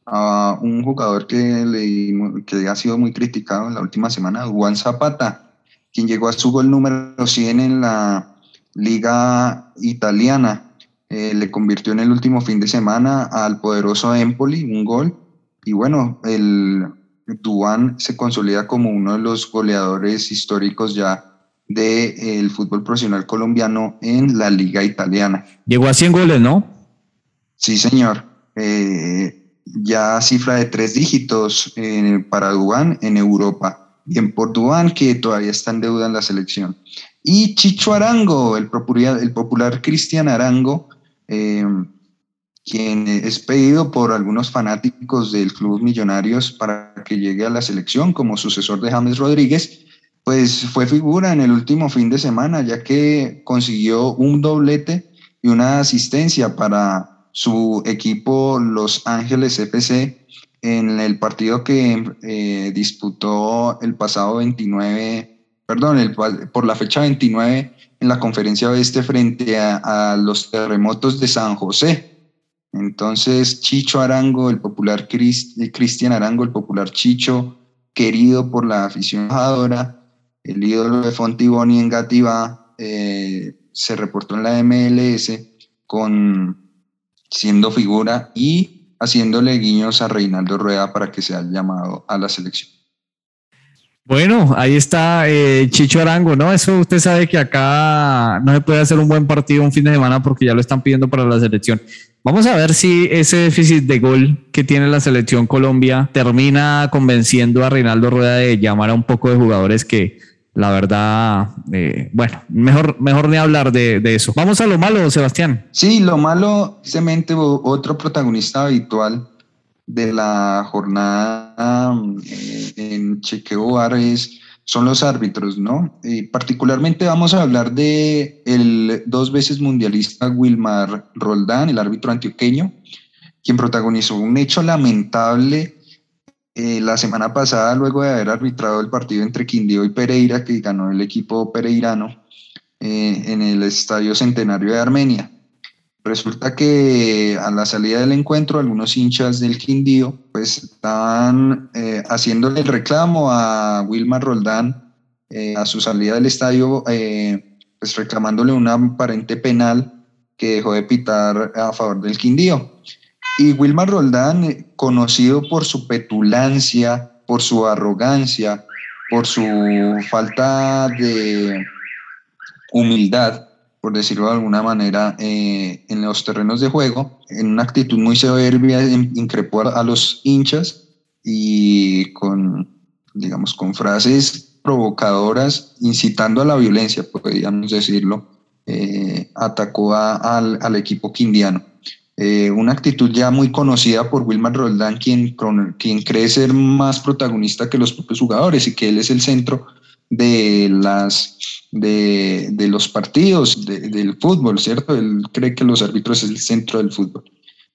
a un jugador que, le, que ha sido muy criticado en la última semana, Juan Zapata, quien llegó a su gol número 100 en la liga italiana. Eh, le convirtió en el último fin de semana al poderoso Empoli, un gol. Y bueno, el Duan se consolida como uno de los goleadores históricos ya del fútbol profesional colombiano en la liga italiana. Llegó a 100 goles, ¿no? Sí, señor. Eh, ya cifra de tres dígitos eh, para Dubán en Europa. Bien por Dubán, que todavía está en deuda en la selección. Y Chicho Arango, el popular, el popular Cristian Arango, eh, quien es pedido por algunos fanáticos del Club Millonarios para que llegue a la selección como sucesor de James Rodríguez, pues fue figura en el último fin de semana, ya que consiguió un doblete y una asistencia para su equipo Los Ángeles FC en el partido que eh, disputó el pasado 29, perdón, el, por la fecha 29 en la conferencia oeste frente a, los terremotos de San José. Entonces, Chicho Arango, el popular Cristian Arango, el popular Chicho, querido por la afición el ídolo de Fontiboni en Gativa, eh, se reportó en la MLS con siendo figura y haciéndole guiños a Reinaldo Rueda para que sea llamado a la selección. Bueno, ahí está eh, Chicho Arango, ¿no? Eso usted sabe que acá no se puede hacer un buen partido un fin de semana porque ya lo están pidiendo para la selección. Vamos a ver si ese déficit de gol que tiene la selección Colombia termina convenciendo a Reinaldo Rueda de llamar a un poco de jugadores que la verdad, eh, bueno, mejor, mejor ni hablar de, eso. Vamos a lo malo, Sebastián. Sí, lo malo, simplemente otro protagonista habitual de la jornada eh, en Chequeo es, son los árbitros, ¿no? Eh, particularmente vamos a hablar de el dos veces mundialista Wilmar Roldán, el árbitro antioqueño, quien protagonizó un hecho lamentable eh, la semana pasada, luego de haber arbitrado el partido entre Quindío y Pereira, que ganó el equipo pereirano eh, en el Estadio Centenario de Armenia. Resulta que a la salida del encuentro, algunos hinchas del Quindío pues estaban eh, haciéndole el reclamo a Wilmar Roldán a su salida del estadio, pues reclamándole una aparente penal que dejó de pitar a favor del Quindío. Y Wilmar Roldán, eh, conocido por su petulancia, por su arrogancia, por su falta de humildad, por decirlo de alguna manera, eh, en los terrenos de juego, en una actitud muy soberbia, increpó a los hinchas y con, digamos, con frases provocadoras, incitando a la violencia, podríamos decirlo, eh, atacó al, al equipo quindiano. Eh, una actitud ya muy conocida por Wilmar Roldán, quien, quien cree ser más protagonista que los propios jugadores y que él es el centro de, las, de, de los partidos del fútbol, ¿cierto? Él cree que los árbitros es el centro del fútbol.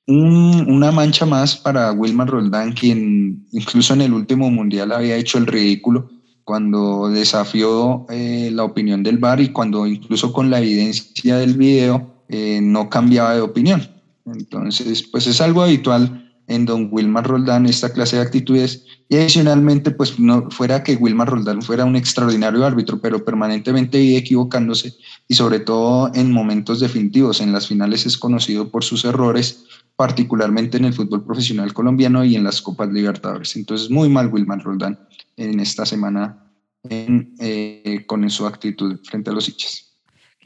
una mancha más para Wilmar Roldán, quien incluso en el último mundial había hecho el ridículo cuando desafió eh, la opinión del VAR y cuando incluso con la evidencia del video eh, no cambiaba de opinión. Entonces, pues es algo habitual en don Wilmar Roldán esta clase de actitudes y adicionalmente, pues no fuera que Wilmar Roldán fuera un extraordinario árbitro, pero permanentemente iba equivocándose y sobre todo en momentos definitivos, en las finales es conocido por sus errores, particularmente en el fútbol profesional colombiano y en las Copas Libertadores. Entonces, muy mal Wilmar Roldán en esta semana eh, con su actitud frente a los hinchas.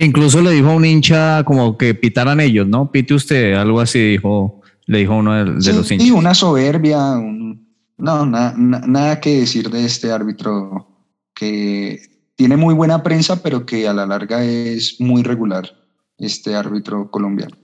Incluso le dijo a un hincha como que pitaran ellos, ¿no? Pite usted, algo así dijo, le dijo uno de, los hinchas. Sí, una soberbia, no, nada que decir de este árbitro que tiene muy buena prensa, pero que a la larga es muy regular, este árbitro colombiano.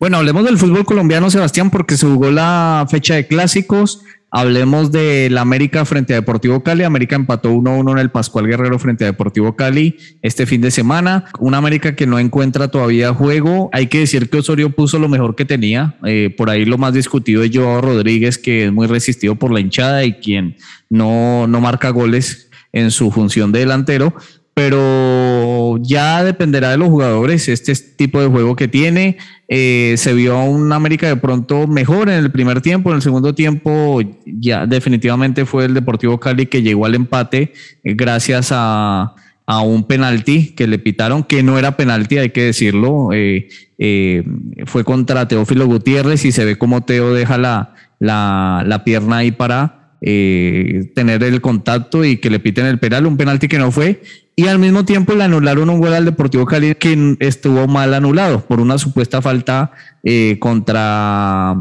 Bueno, hablemos del fútbol colombiano, Sebastián, porque se jugó la fecha de clásicos. Hablemos de la América frente a Deportivo Cali. América empató 1-1 en el Pascual Guerrero frente a Deportivo Cali este fin de semana. Una América que no encuentra todavía juego. Hay que decir que Osorio puso lo mejor que tenía. Eh, por ahí lo más discutido es Joao Rodríguez, que es muy resistido por la hinchada y quien no, no marca goles en su función de delantero pero ya dependerá de los jugadores este tipo de juego que tiene. Eh, se vio un América de pronto mejor en el primer tiempo, en el segundo tiempo ya definitivamente fue el Deportivo Cali que llegó al empate eh, gracias a, un penalti que le pitaron, que no era penalti, hay que decirlo, eh, fue contra Teófilo Gutiérrez y se ve como Teo deja la, la, la pierna ahí para eh, tener el contacto y que le piten el penal, un penalti que no fue. Y al mismo tiempo le anularon un gol al Deportivo Cali que estuvo mal anulado por una supuesta falta eh, contra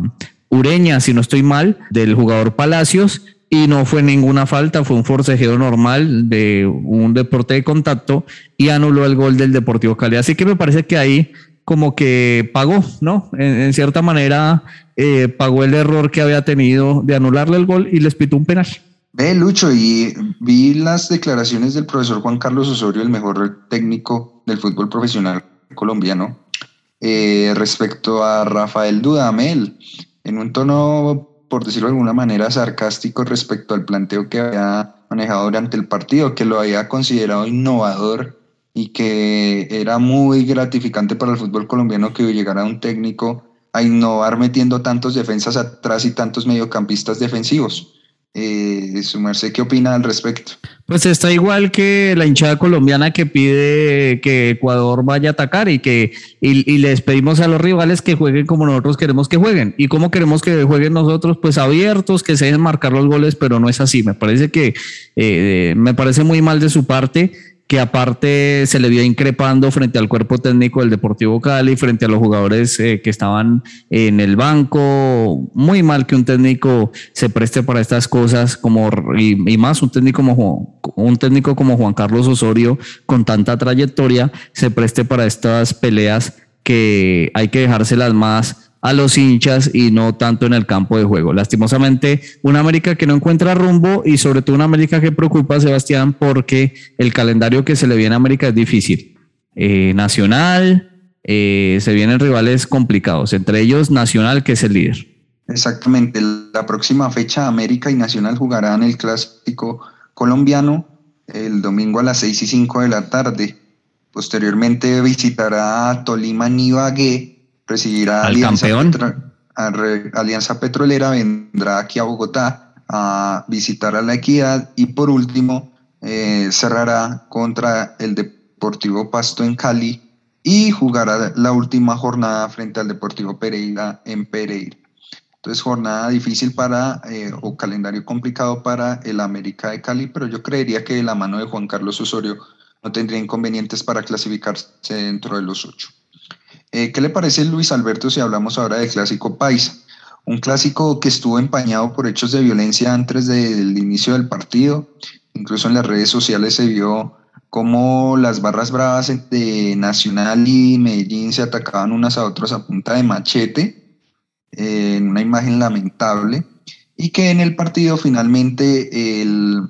Ureña, si no estoy mal, del jugador Palacios. Y no fue ninguna falta, fue un forcejeo normal de un deporte de contacto y anuló el gol del Deportivo Cali. Así que me parece que ahí como que pagó, ¿no? En, cierta manera eh, pagó el error que había tenido de anularle el gol y les pitó un penal. Ve, Lucho, y vi las declaraciones del profesor Juan Carlos Osorio, el mejor técnico del fútbol profesional colombiano, eh, respecto a Rafael Dudamel, en un tono, por decirlo de alguna manera, sarcástico respecto al planteo que había manejado durante el partido, que lo había considerado innovador y que era muy gratificante para el fútbol colombiano que llegara un técnico a innovar metiendo tantos defensas atrás y tantos mediocampistas defensivos. Eh, sumarse, ¿qué opina al respecto? Pues está igual que la hinchada colombiana que pide que Ecuador vaya a atacar y que y, les pedimos a los rivales que jueguen como nosotros queremos que jueguen. ¿Y cómo queremos que jueguen nosotros? Pues abiertos, que se dejen marcar los goles, pero no es así. Me parece que eh, me parece muy mal de su parte que aparte se le vio increpando frente al cuerpo técnico del Deportivo Cali, frente a los jugadores eh, que estaban en el banco. Muy mal que un técnico se preste para estas cosas, como y, más un técnico como un técnico como Juan Carlos Osorio, con tanta trayectoria, se preste para estas peleas que hay que dejárselas más a los hinchas y no tanto en el campo de juego. Lastimosamente, una América que no encuentra rumbo y sobre todo una América que preocupa a Sebastián porque el calendario que se le viene a América es difícil. Eh, nacional, eh, se vienen rivales complicados, entre ellos Nacional que es el líder. Exactamente, la próxima fecha América y Nacional jugarán el clásico colombiano el domingo a las 6 y 5 de la tarde. Posteriormente visitará Tolima Nibagué recibirá Alianza, Alianza Petrolera, vendrá aquí a Bogotá a visitar a la Equidad y por último eh, cerrará contra el Deportivo Pasto en Cali y jugará la última jornada frente al Deportivo Pereira en Pereira. Entonces, jornada difícil para, eh, o calendario complicado para el América de Cali, pero yo creería que la mano de Juan Carlos Osorio no tendría inconvenientes para clasificarse dentro de los ocho. Eh, ¿Qué le parece Luis Alberto si hablamos ahora del clásico Paisa? Un clásico que estuvo empañado por hechos de violencia antes del inicio del partido. Incluso en las redes sociales se vio cómo las barras bravas de Nacional y Medellín se atacaban unas a otras a punta de machete, eh, en una imagen lamentable, y que en el partido finalmente el,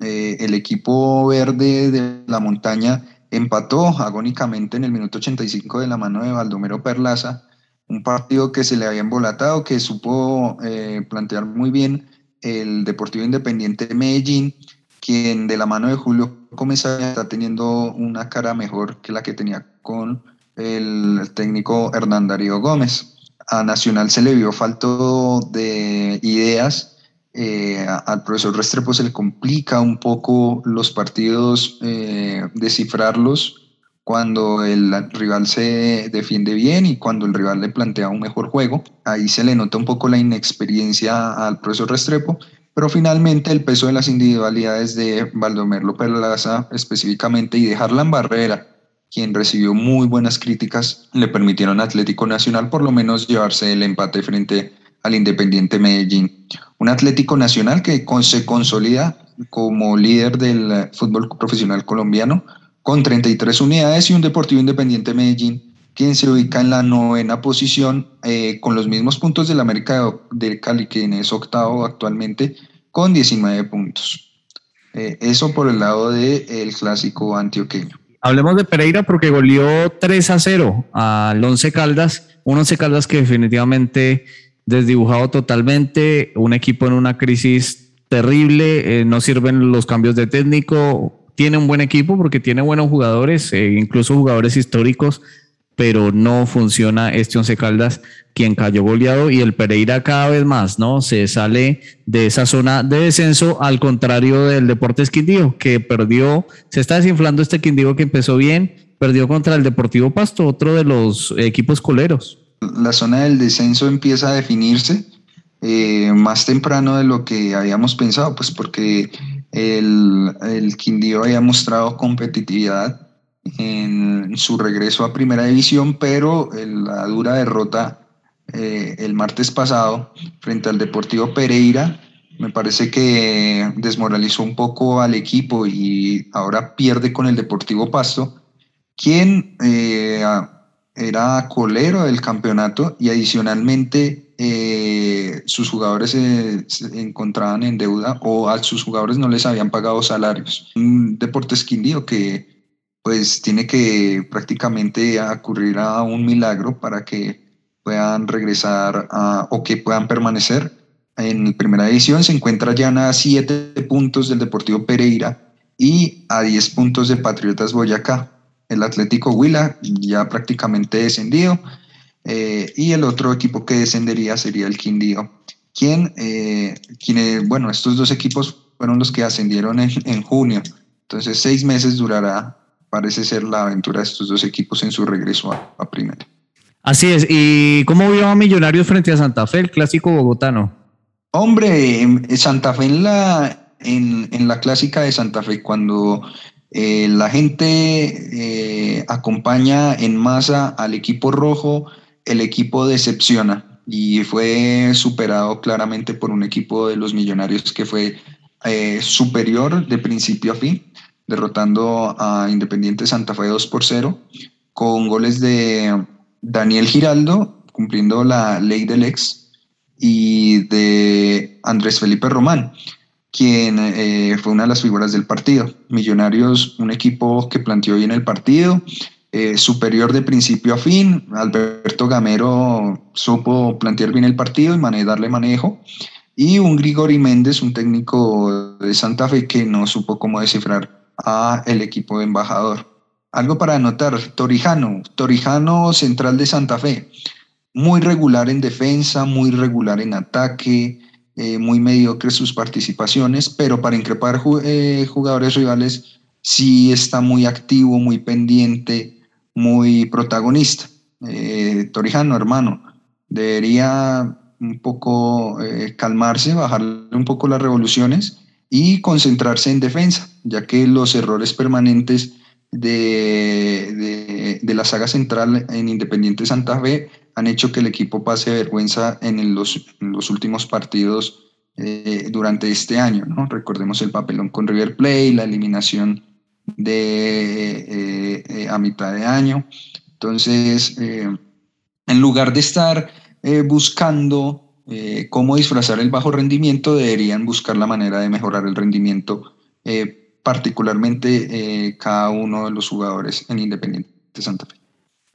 eh, el equipo verde de la montaña empató agónicamente en el minuto 85 de la mano de Baldomero Perlaza, un partido que se le había embolatado, que supo eh, plantear muy bien el Deportivo Independiente de Medellín, quien de la mano de Julio Comesaña está teniendo una cara mejor que la que tenía con el técnico Hernán Darío Gómez. A Nacional se le vio falto de ideas eh, al profesor Restrepo se le complica un poco los partidos eh, descifrarlos cuando el rival se defiende bien y cuando el rival le plantea un mejor juego. Ahí se le nota un poco la inexperiencia al profesor Restrepo, pero finalmente el peso de las individualidades de Baldomero Perlaza específicamente y dejarla en barrera, quien recibió muy buenas críticas, le permitieron a Atlético Nacional por lo menos llevarse el empate frente al Independiente Medellín. Un Atlético Nacional que se consolida como líder del fútbol profesional colombiano con 33 unidades y un Deportivo Independiente Medellín quien se ubica en la novena posición eh, con los mismos puntos del América de Cali, quien es octavo actualmente, con 19 puntos. Eh, eso por el lado del clásico antioqueño. Hablemos de Pereira porque goleó 3 a 0 al Once Caldas, un Once Caldas que definitivamente desdibujado totalmente, un equipo en una crisis terrible, eh, no sirven los cambios de técnico, tiene un buen equipo porque tiene buenos jugadores, eh, incluso jugadores históricos, pero no funciona este Once Caldas, quien cayó goleado y el Pereira cada vez más, ¿no? Se sale de esa zona de descenso, al contrario del Deportes Quindío, que perdió, se está desinflando este Quindío que empezó bien, perdió contra el Deportivo Pasto, otro de los equipos coleros la zona del descenso empieza a definirse eh, más temprano de lo que habíamos pensado, pues porque el, el Quindío había mostrado competitividad en su regreso a primera división, pero la dura derrota eh, el martes pasado frente al Deportivo Pereira me parece que desmoralizó un poco al equipo y ahora pierde con el Deportivo Pasto, quien eh, era colero del campeonato y adicionalmente eh, sus jugadores se, encontraban en deuda o a sus jugadores no les habían pagado salarios. Un Deportes Quindío que pues tiene que prácticamente ocurrir a un milagro para que puedan regresar o que puedan permanecer en primera división. Se encuentra ya a siete puntos del Deportivo Pereira y a 10 puntos de Patriotas Boyacá el Atlético Huila, ya prácticamente descendido, eh, y el otro equipo que descendería sería el Quindío, quien, eh, bueno, estos dos equipos fueron los que ascendieron en, junio, entonces seis meses durará, parece ser la aventura de estos dos equipos en su regreso a, primera. Así es, ¿y cómo vio a Millonarios frente a Santa Fe, el clásico bogotano? Hombre, Santa Fe en la, en, en la clásica de Santa Fe, cuando eh, la gente eh, acompaña en masa al equipo rojo, el equipo decepciona. Y fue superado claramente por un equipo de los millonarios que fue eh, superior de principio a fin, derrotando a Independiente Santa Fe 2 por 0, con goles de Daniel Giraldo, cumpliendo la ley del ex, y de Andrés Felipe Román quien eh, fue una de las figuras del partido. Millonarios, un equipo que planteó bien el partido, eh, superior de principio a fin. Alberto Gamero supo plantear bien el partido y darle manejo. Y un Grigori Méndez, un técnico de Santa Fe que no supo cómo descifrar a el equipo de embajador. Algo para anotar, Torijano, Torijano central de Santa Fe, muy regular en defensa, muy regular en ataque, eh, muy mediocres sus participaciones, pero para increpar eh, jugadores rivales sí está muy activo, muy pendiente, muy protagonista. Eh, Torijano, hermano, debería un poco calmarse, bajarle un poco las revoluciones y concentrarse en defensa, ya que los errores permanentes de, de, la saga central en Independiente Santa Fe han hecho que el equipo pase vergüenza en los, últimos partidos eh, durante este año. ¿no? Recordemos el papelón con River Plate, la eliminación de, eh, eh, a mitad de año. Entonces, en lugar de estar buscando cómo disfrazar el bajo rendimiento, deberían buscar la manera de mejorar el rendimiento particularmente cada uno de los jugadores en Independiente de Santa Fe.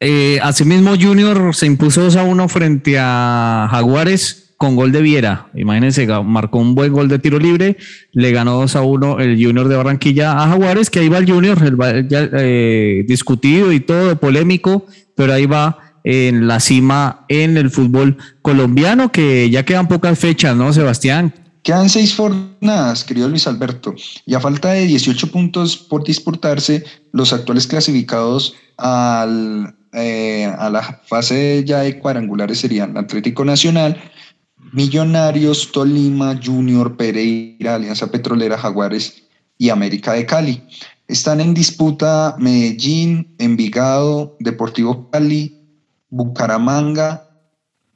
Eh, asimismo, Junior se impuso 2 a 1 frente a Jaguares con gol de Viera. Imagínense, marcó un buen gol de tiro libre, le ganó 2 a 1 el Junior de Barranquilla a Jaguares, que ahí va el Junior, ya, eh, discutido y todo, polémico, pero ahí va en la cima en el fútbol colombiano, que ya quedan pocas fechas, ¿no, Sebastián? Quedan seis jornadas, querido Luis Alberto, y a falta de 18 puntos por disputarse, los actuales clasificados al, eh, a la fase ya de cuadrangulares serían Atlético Nacional, Millonarios, Tolima, Junior, Pereira, Alianza Petrolera, Jaguares y América de Cali. Están en disputa Medellín, Envigado, Deportivo Cali, Bucaramanga,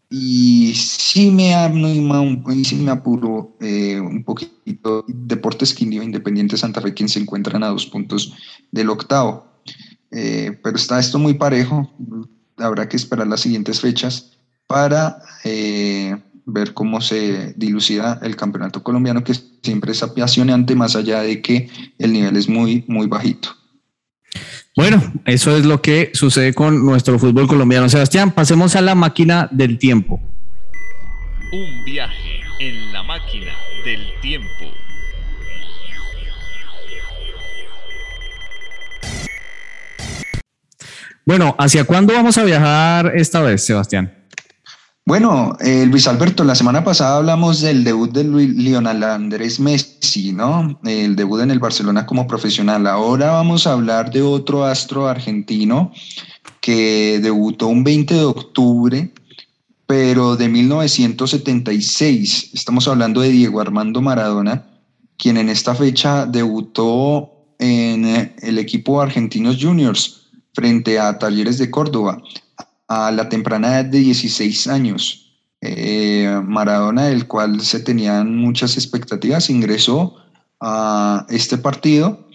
y sí me me apuro eh, un poquito Deportes Quindío Independiente Santa Fe, quien se encuentran a dos puntos del octavo. Eh, pero está esto muy parejo, habrá que esperar las siguientes fechas para eh, ver cómo se dilucida el campeonato colombiano, que siempre es apasionante, más allá de que el nivel es muy, muy bajito. Bueno, eso es lo que sucede con nuestro fútbol colombiano. Sebastián, pasemos a la máquina del tiempo. Un viaje en la máquina del tiempo. Bueno, ¿hacia cuándo vamos a viajar esta vez, Sebastián? Bueno, eh, Luis Alberto, la semana pasada hablamos del debut de Lionel Andrés Messi, ¿no? El debut en el Barcelona como profesional. Ahora vamos a hablar de otro astro argentino que debutó un 20 de octubre, pero de 1976. Estamos hablando de Diego Armando Maradona, quien en esta fecha debutó en el equipo Argentinos Juniors frente a Talleres de Córdoba a la temprana edad de 16 años. Eh, Maradona, del cual se tenían muchas expectativas, ingresó a este partido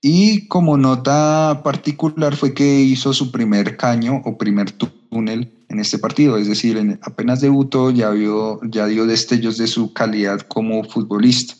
Y como nota particular fue que hizo su primer caño o primer túnel en este partido, es decir, apenas debutó ya, vio, ya dio destellos de su calidad como futbolista.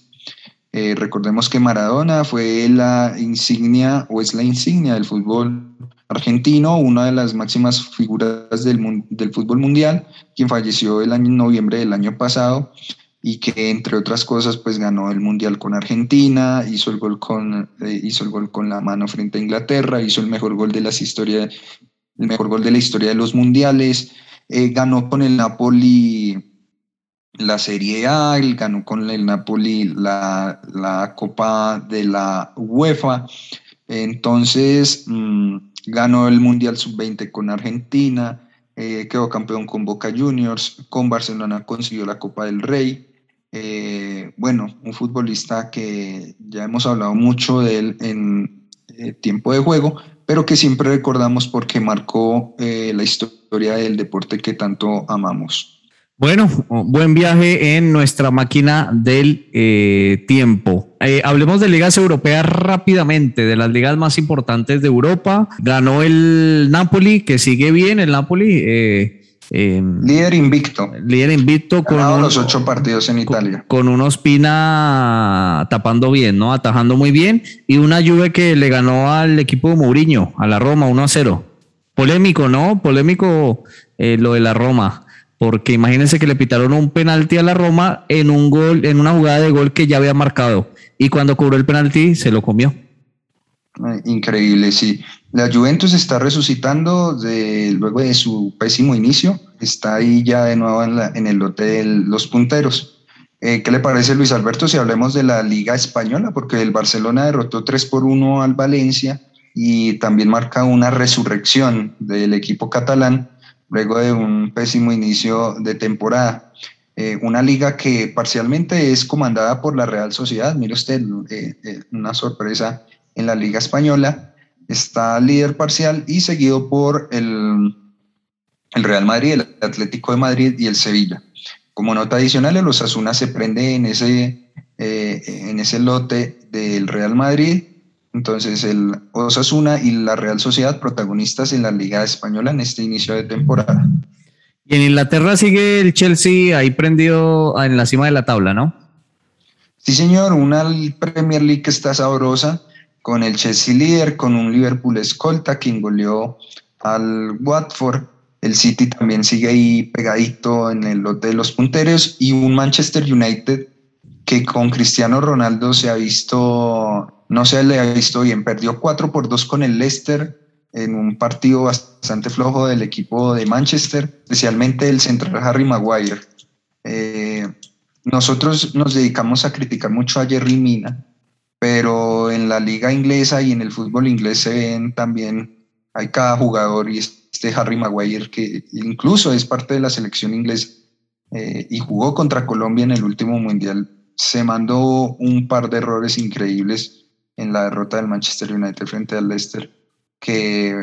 Eh, recordemos que Maradona fue la insignia o es la insignia del fútbol argentino, una de las máximas figuras del, del fútbol mundial, quien falleció el año, en noviembre del año pasado y que entre otras cosas pues ganó el mundial con Argentina, hizo el gol con eh, hizo el gol con la mano frente a Inglaterra, hizo el mejor gol de las historias el mejor gol de la historia de los mundiales, eh, ganó con el Napoli la Serie A, ganó con el Napoli la, la Copa de la UEFA, entonces mm, ganó el Mundial Sub-20 con Argentina, eh, quedó campeón con Boca Juniors, con Barcelona consiguió la Copa del Rey, eh, bueno, un futbolista que ya hemos hablado mucho de él en eh, tiempo de juego, pero que siempre recordamos porque marcó eh, la historia del deporte que tanto amamos. Bueno, buen viaje en nuestra máquina del tiempo. hablemos de ligas europeas rápidamente, de las ligas más importantes de Europa. Ganó el Napoli, que sigue bien el Napoli. Em, líder invicto. Líder invicto con los ocho partidos en Italia. Con, un Ospina tapando bien, ¿no? Atajando muy bien. Y una Juve que le ganó al equipo de Mourinho, a la Roma, 1 a 0. Polémico, ¿no? Polémico eh, lo de la Roma. Porque imagínense que le pitaron un penalti a la Roma en un gol, en una jugada de gol que ya había marcado. Y cuando cobró el penalti, se lo comió. Increíble, sí. La Juventus está resucitando de, luego de su pésimo inicio, está ahí ya de nuevo en, el lote de los punteros. Eh, ¿Qué le parece Luis Alberto si hablemos de la Liga Española? Porque el Barcelona derrotó 3 por 1 al Valencia y también marca una resurrección del equipo catalán luego de un pésimo inicio de temporada. Eh, una liga que parcialmente es comandada por la Real Sociedad, mire usted, eh, una sorpresa en la Liga Española, está líder parcial y seguido por el, el Real Madrid, el Atlético de Madrid y el Sevilla. Como nota adicional, el Osasuna se prende en ese, eh, en ese lote del Real Madrid. Entonces, el Osasuna y la Real Sociedad protagonistas en la Liga Española en este inicio de temporada. Y en Inglaterra sigue el Chelsea ahí prendido en la cima de la tabla, ¿no? Sí, señor, una Premier League que está sabrosa con el Chelsea líder, con un Liverpool escolta que goleó al Watford. El City también sigue ahí pegadito en el lote de los punteros y un Manchester United que con Cristiano Ronaldo se ha visto, no se le ha visto bien, perdió 4 por 2 con el Leicester en un partido bastante flojo del equipo de Manchester, especialmente el central Harry Maguire. Eh, nosotros nos dedicamos a criticar mucho a Jerry Mina, pero en la liga inglesa y en el fútbol inglés se ven también, hay cada jugador y este Harry Maguire que incluso es parte de la selección inglesa eh, y jugó contra Colombia en el último mundial, se mandó un par de errores increíbles en la derrota del Manchester United frente al Leicester que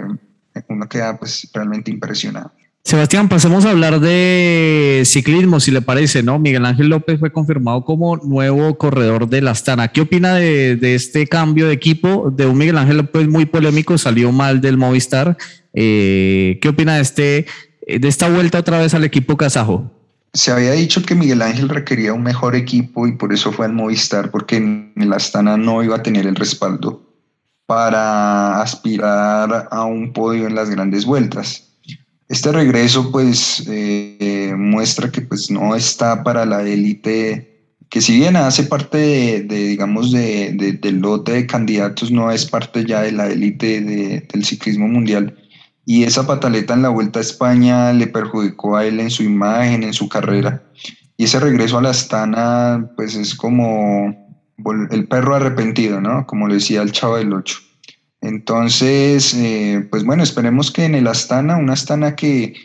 uno queda pues realmente impresionado. Sebastián, pasemos a hablar de ciclismo, si le parece, ¿no? Miguel Ángel López fue confirmado como nuevo corredor de la Astana. ¿Qué opina de, este cambio de equipo? De un Miguel Ángel López muy polémico, salió mal del Movistar. Eh, ¿Qué opina de, este, de esta vuelta otra vez al equipo kazajo? Se había dicho que Miguel Ángel requería un mejor equipo y por eso fue al Movistar, porque en el Astana no iba a tener el respaldo para aspirar a un podio en las grandes vueltas este regreso pues eh, muestra que pues no está para la élite, que si bien hace parte de, digamos, de, del lote de candidatos, no es parte ya de la élite del ciclismo mundial. Y esa pataleta en la Vuelta a España le perjudicó a él en su imagen, en su carrera. Y ese regreso a la Astana, pues es como el perro arrepentido, ¿no? Como le decía el chavo del Ocho. Entonces, eh, pues bueno, esperemos que en el Astana, una Astana que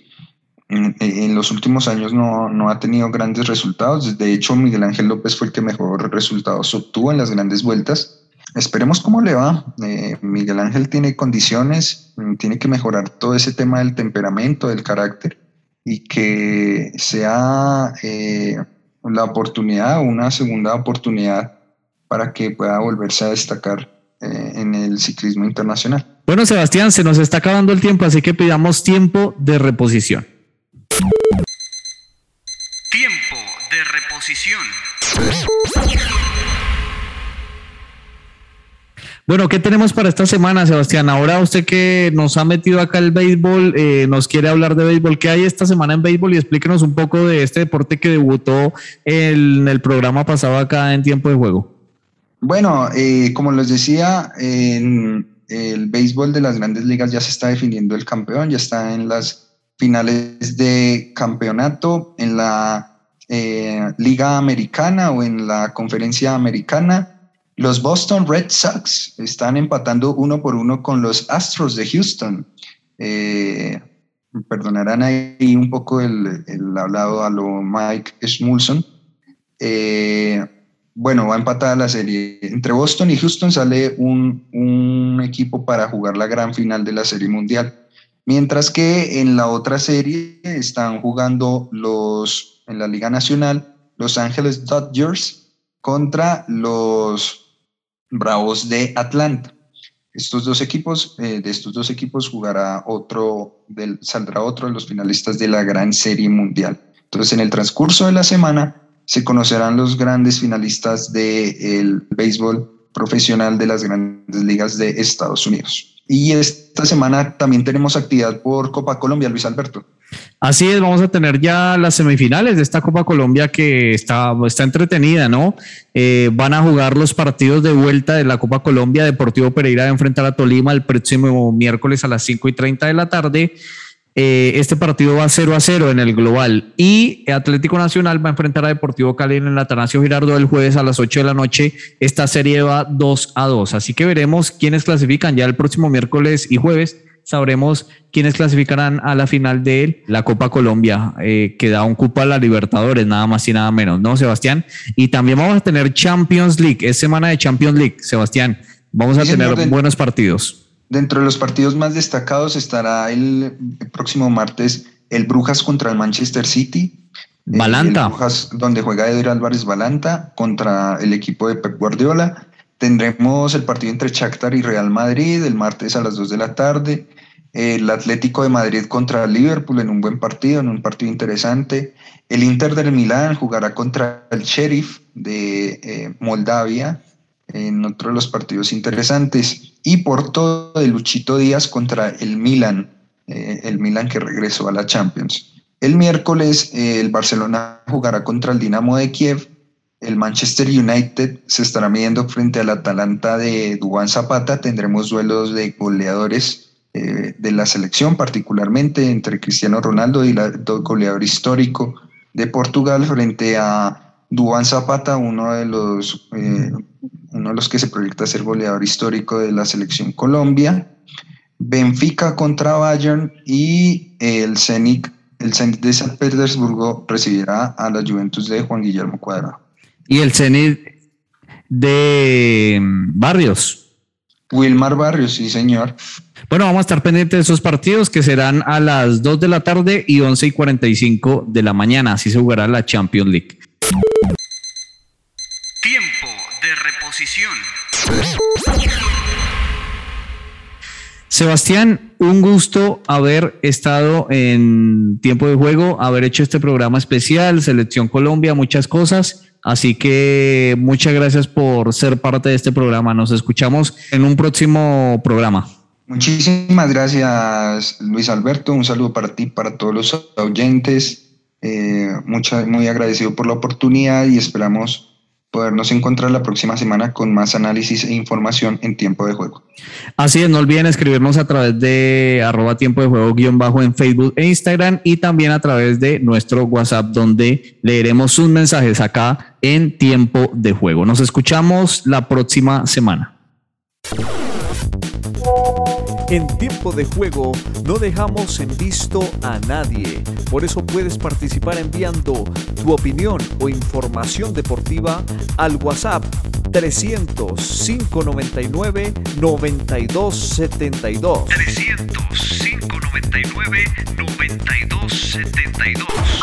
mm, eh, en los últimos años no, ha tenido grandes resultados. De hecho, Miguel Ángel López fue el que mejor resultados obtuvo en las grandes vueltas. Esperemos cómo le va. Eh, Miguel Ángel tiene condiciones, mm, tiene que mejorar todo ese tema del temperamento, del carácter y que sea la oportunidad, una segunda oportunidad para que pueda volverse a destacar en el el ciclismo internacional. Bueno, Sebastián, se nos está acabando el tiempo, así que pidamos tiempo de reposición. Tiempo de reposición. Bueno, ¿qué tenemos para esta semana, Sebastián? Ahora usted que nos ha metido acá el béisbol, eh, nos quiere hablar de béisbol. ¿Qué hay esta semana en béisbol? Y explíquenos un poco de este deporte que debutó en el programa pasado acá en tiempo de juego. Bueno, eh, como les decía, en el béisbol de las grandes ligas ya se está definiendo el campeón, ya está en las finales de campeonato, en la eh, liga americana o en la conferencia americana. Los Boston Red Sox están empatando uno por uno con los Astros de Houston. Eh, perdonarán ahí un poco el, hablado a lo Mike Schmulson. Eh, bueno, va a empatar la serie. Entre Boston y Houston sale un, un, equipo para jugar la gran final de la Serie Mundial. Mientras que en la otra serie están jugando los, en la Liga Nacional, Los Ángeles Dodgers contra los Bravos de Atlanta. Estos dos equipos, eh, de estos dos equipos jugará otro, saldrá otro de los finalistas de la Gran Serie Mundial. Entonces, en el transcurso de la semana se conocerán los grandes finalistas del béisbol profesional de las grandes ligas de Estados Unidos. Y esta semana también tenemos actividad por Copa Colombia, Luis Alberto. Así es, vamos a tener ya las semifinales de esta Copa Colombia que está, está entretenida, ¿no? Eh, van a jugar los partidos de vuelta de la Copa Colombia. Deportivo Pereira a enfrentar a Tolima el próximo miércoles a las 5 y 30 de la tarde. Eh, este partido va 0 a 0 en el global y Atlético Nacional va a enfrentar a Deportivo Cali en el Atanasio Girardo el jueves a las 8 de la noche. Esta serie va 2 a 2, así que veremos quiénes clasifican ya el próximo miércoles y jueves. Sabremos quiénes clasificarán a la final de la Copa Colombia, eh, que da un cupo a la Libertadores, nada más y nada menos, ¿no, Sebastián? Y también vamos a tener Champions League, es semana de Champions League, Sebastián. Vamos a tener buenos partidos. Dentro de los partidos más destacados estará el, próximo martes el Brujas contra el Manchester City. Balanta. Brujas, donde juega Edwin Álvarez Balanta contra el equipo de Pep Guardiola. Tendremos el partido entre Shakhtar y Real Madrid el martes a las 2 de la tarde. El Atlético de Madrid contra Liverpool en un buen partido, en un partido interesante. El Inter del Milán jugará contra el Sheriff de eh, Moldavia en otro de los partidos interesantes. Y por todo el Luchito Díaz contra el Milan, eh, el Milan que regresó a la Champions. El miércoles eh, el Barcelona jugará contra el Dinamo de Kiev. El Manchester United se estará midiendo frente al Atalanta de Dubán Zapata. Tendremos duelos de goleadores eh, de la selección, particularmente entre Cristiano Ronaldo y el goleador histórico de Portugal frente a Dubán Zapata, uno de los uno de los que se proyecta ser goleador histórico de la selección Colombia, Benfica contra Bayern y el Zenit, el Zenit de San Petersburgo recibirá a la Juventus de Juan Guillermo Cuadrado. Y el Zenit de mm, Barrios. Wilmar Barrios, sí señor. Bueno, vamos a estar pendientes de esos partidos que serán a las 2 de la tarde y 11 y 45 de la mañana. Así se jugará la Champions League. Sebastián, un gusto haber estado en tiempo de juego, haber hecho este programa especial, Selección Colombia, muchas cosas. Así que muchas gracias por ser parte de este programa. Nos escuchamos en un próximo programa. Muchísimas gracias, Luis Alberto. Un saludo para ti, para todos los oyentes. Eh, muy agradecido por la oportunidad y esperamos podernos encontrar la próxima semana con más análisis e información en tiempo de juego. Así es, no olviden escribirnos a través de arroba tiempo de juego guion bajo en Facebook e Instagram y también a través de nuestro WhatsApp donde leeremos sus mensajes acá en tiempo de juego. Nos escuchamos la próxima semana. En tiempo de juego no dejamos en visto a nadie. Por eso puedes participar enviando tu opinión o información deportiva al WhatsApp 300 599 9272. 300 599 9272.